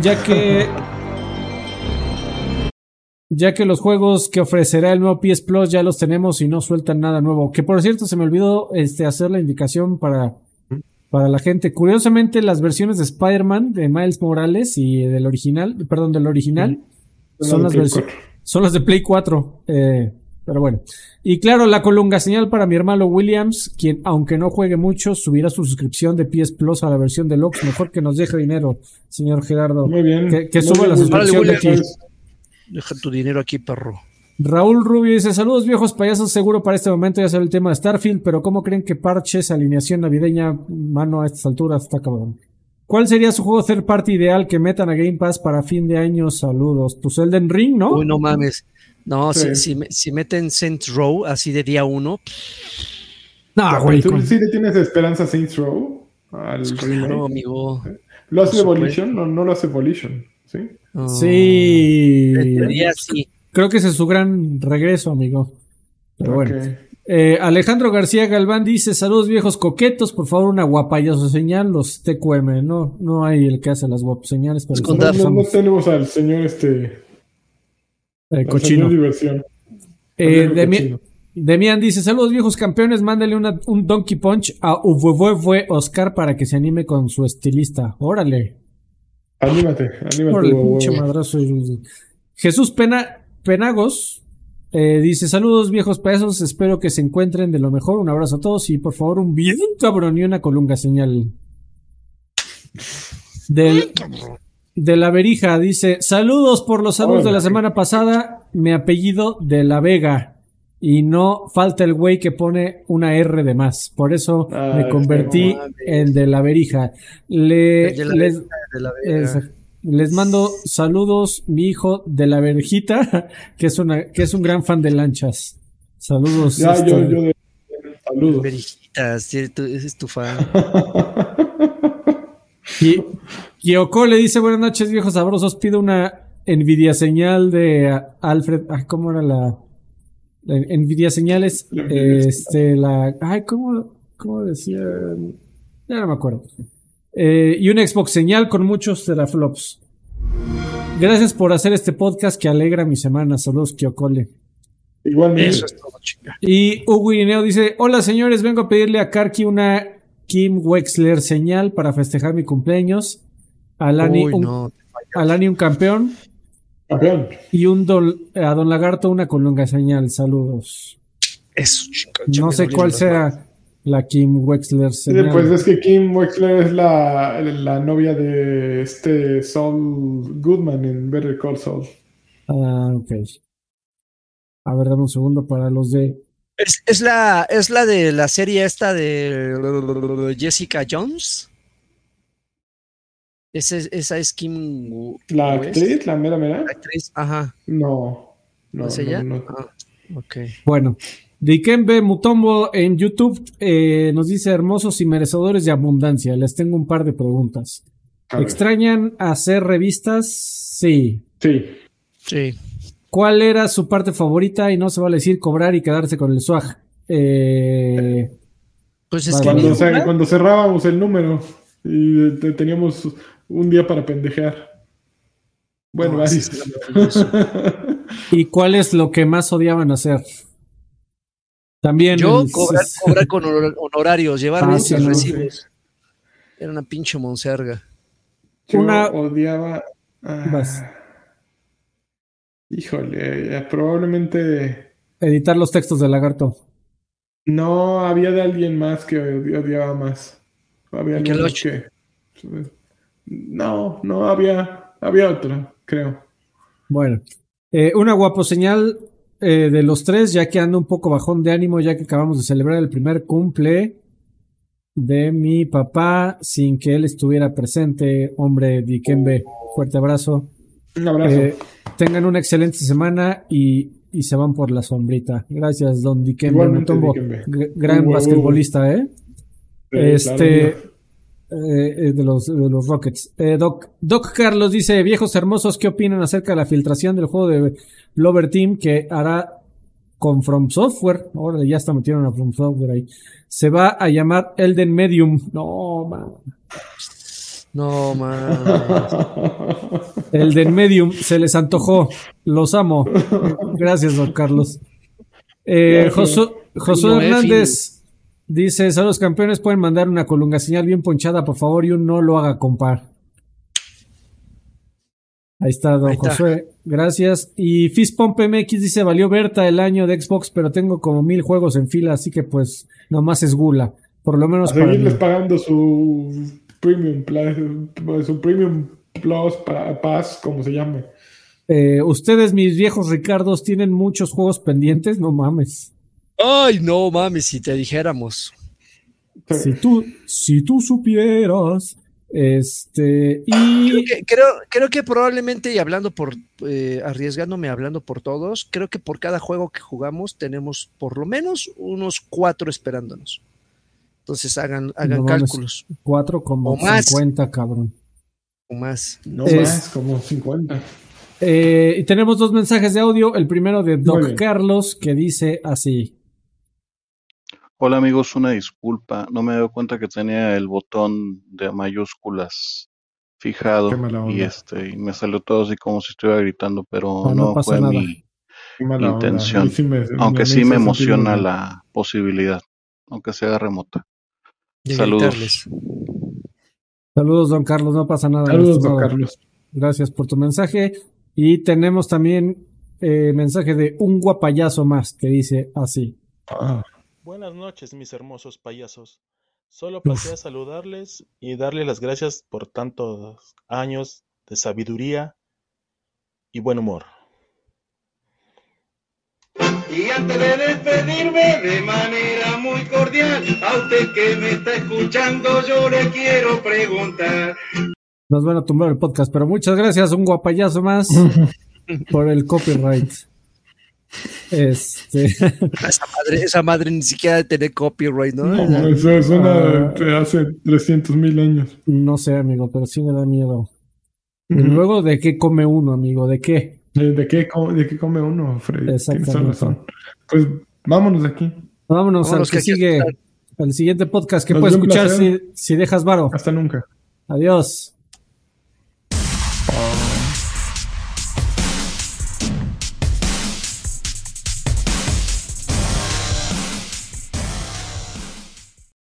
C: Ya que. ya que los juegos que ofrecerá el nuevo PS Plus ya los tenemos y no sueltan nada nuevo. Que por cierto, se me olvidó este, hacer la indicación para, para la gente. Curiosamente, las versiones de Spider-Man, de Miles Morales y del original, perdón, del original, son, las versiones, son las de Play 4. Eh, pero bueno. Y claro, la colunga señal para mi hermano Williams, quien, aunque no juegue mucho, subirá su suscripción de PS Plus a la versión de Lux. Mejor que nos deje dinero, señor Gerardo.
B: Muy bien.
C: Que, que suba la suscripción de aquí.
A: Deja tu dinero aquí, perro.
C: Raúl Rubio dice: Saludos, viejos payasos. Seguro para este momento ya sabe el tema de Starfield, pero ¿cómo creen que parches alineación navideña, mano a estas alturas? Está cabrón. ¿Cuál sería su juego third party ideal que metan a Game Pass para fin de año? Saludos. Pues Elden Ring, ¿no?
A: Uy, no mames. No, sí. si, si, si, meten Saints Row así de día uno.
C: No, güey.
B: ¿Tú sí le tienes esperanza a Saints Row? Al
A: claro, amigo.
B: ¿Lo hace Evolution? No, no lo hace Evolution. ¿Sí?
C: Oh. Sí.
A: sí.
C: Creo que ese es su gran regreso, amigo. Pero bueno. Eh, Alejandro García Galván dice: Saludos viejos coquetos, por favor, una guapayazo señal, los TQM. No, no hay el que hace las guapas señales, pero
B: No, tenemos al señor este.
C: eh, cochino.
B: señor diversión.
C: Eh,
B: Al
C: Demi-
B: cochino.
C: Demian dice: Saludos viejos campeones, mándale una- un Donkey Punch a Uvuvuevue Oscar para que se anime con su estilista. Órale.
B: Anímate, anímate.
C: Por el pinche madrazo. Jesús Pena, Penagos eh, dice: Saludos viejos pesos, espero que se encuentren de lo mejor. Un abrazo a todos y por favor, un bien cabrón y una colunga señal. Del, de la Verija dice: Saludos por los saludos de la semana pasada. Mi apellido de la Vega. Y no falta el güey que pone una R de más. Por eso
B: Ah,
C: me convertí
A: no
C: en de la Verija. Le,
A: De la
C: les-
A: de la.
C: Les mando saludos, mi hijo de la verjita, que es una, que es un gran fan de lanchas. Saludos.
B: Ya,
C: este,
B: yo, yo de. Saludos.
A: Verijitas, sí, tú- ese es tu fan.
C: Ki- Kyoko le dice buenas noches, viejos sabrosos. Pido una Nvidia señal de Alfred. ah, ¿Cómo era la, la Nvidia señales? Este, la. Ay, ¿cómo, cómo decía? Ya no me acuerdo. Eh, y un Xbox señal con muchos teraflops. Gracias por hacer este podcast que alegra mi semana. Saludos, Kyokole.
B: Igualmente.
A: Eso es todo, chinga.
C: Y Hugo Irineo dice: Hola señores, vengo a pedirle a Karki una Kim Wexler señal para festejar mi cumpleaños. A Lani,
A: Uy,
C: un,
A: no.
C: a Lani un campeón.
B: Campeón.
C: Y un don- a Don Lagarto una colunga señal. Saludos.
A: Eso.
C: No sé cuál sea la Kim Wexler señal.
B: pues es que Kim Wexler es la, la novia de este Saul Goodman en Better Call Saul.
C: Ah, ok. A ver, dame un segundo para los de.
A: Es, es la, es la de la serie esta de Jessica Jones. Esa es, esa es Kim Wu-
B: ¿La actriz? ¿La mera mera?
A: la actriz, ajá.
B: No.
A: ¿No,
B: No,
A: es ella?
B: no.
A: Ah, ok.
C: Bueno, Dikembe Mutombo en YouTube eh, nos dice hermosos y merecedores de abundancia. Les tengo un par de preguntas.
B: A ver.
C: ¿Extrañan hacer revistas? Sí.
B: Sí.
A: Sí.
C: ¿Cuál era su parte favorita? Y no se vale decir cobrar y quedarse con el swag. Eh,
A: Pues es
C: Vale.
A: que
B: Cuando, cerrábamos el número y te- teníamos un día para pendejear. Bueno,
A: No,
B: varios.
A: sí, es maravilloso.
C: ¿Y cuál es lo que más odiaban hacer? También.
A: Yo
C: el-
A: cobrar, cobrar con honor- honorarios, llevar
C: Ah,
A: muchos
C: sí, no,
A: recibos. Era una pinche monserga.
B: Yo
C: Una-
B: odiaba. ah, híjole, eh, probablemente
C: Editar los textos de Lagarto.
B: no había de alguien más que odi- odiaba más. Había
A: ¿Y qué
B: algunos
A: locho?
B: que. No, no había. Había otro, creo.
C: Bueno, eh, una guapo señal eh, de los tres, ya que ando un poco bajón de ánimo, ya que acabamos de celebrar el primer cumple de mi papá sin que él estuviera presente. Hombre, Dikembe, fuerte abrazo.
B: Un abrazo.
C: Eh, tengan una excelente semana y, y se van por la sombrita. Gracias, don Dikembe Mutombo. Gran basquetbolista, ¿eh?
B: Sí,
C: este.
B: claro.
C: Eh, eh, de, los, de los Rockets. Eh, Doc, Doc Carlos dice: Viejos hermosos, ¿qué opinan acerca de la filtración del juego de Blover Team que hará con From Software. Ahora ya está metieron a From Software ahí. Se va a llamar Elden Medium. No, man.
A: No, man.
C: Elden Medium se les antojó. Los amo. Gracias, don Carlos. Eh, Josué Hernández dice: Saludos campeones, pueden mandar una colunga señal bien ponchada, por favor, y un no lo haga compar. Ahí está, don Josué. Gracias. Y Fispomp MX dice, valió Berta el año de Xbox, pero tengo como mil juegos en fila, así que pues nomás es gula. Por lo menos
B: a seguirles pagando su premium, su premium plus para Paz, como se llame.
C: Eh, ustedes, mis viejos Ricardos, tienen muchos juegos pendientes, no mames.
A: Ay, no mames, si te dijéramos.
C: Si tú, si tú supieras. Este, y
A: creo que, creo, que probablemente, y hablando por, eh, arriesgándome, hablando por todos, creo que por cada juego que jugamos tenemos por lo menos unos cuatro esperándonos. Entonces hagan, hagan cálculos.
C: Cuatro como cincuenta, cabrón.
A: O más.
B: No más, como cincuenta.
C: Eh, y tenemos dos mensajes de audio. El primero de Doc Carlos que dice así.
D: Hola amigos, una disculpa, no me he dado cuenta que tenía el botón de mayúsculas fijado y este y me salió todo así como si estuviera gritando, pero no, fue mi intención. aunque sí me emociona la posibilidad, aunque sea remota. Saludos.
C: Saludos, don Carlos, no pasa nada.
B: Saludos, don Carlos.
C: Gracias por tu mensaje. Y tenemos también eh, mensaje de un guapayazo más que dice así.
E: Ah. Buenas noches, mis hermosos payasos. Solo pasé a saludarles y darles las gracias por tantos años de sabiduría y buen humor.
F: Y antes de despedirme de manera muy cordial, a usted que me está escuchando, yo le quiero preguntar.
C: Nos van a tumbar el podcast, pero muchas gracias, un guapayazo más por el copyright. Este.
A: Esa madre, esa madre ni siquiera tiene copyright, ¿no?
B: No, eso es una de hace 300 mil años.
C: No sé, amigo, pero sí me da miedo. Luego, ¿de qué come uno, amigo? ¿De qué?
B: ¿De qué, de qué come uno, Freddy? Exactamente. Pues vámonos de aquí.
C: Vámonos, al que, sigue, al siguiente podcast que puedes escuchar si, si dejas varo.
B: Hasta nunca.
C: Adiós.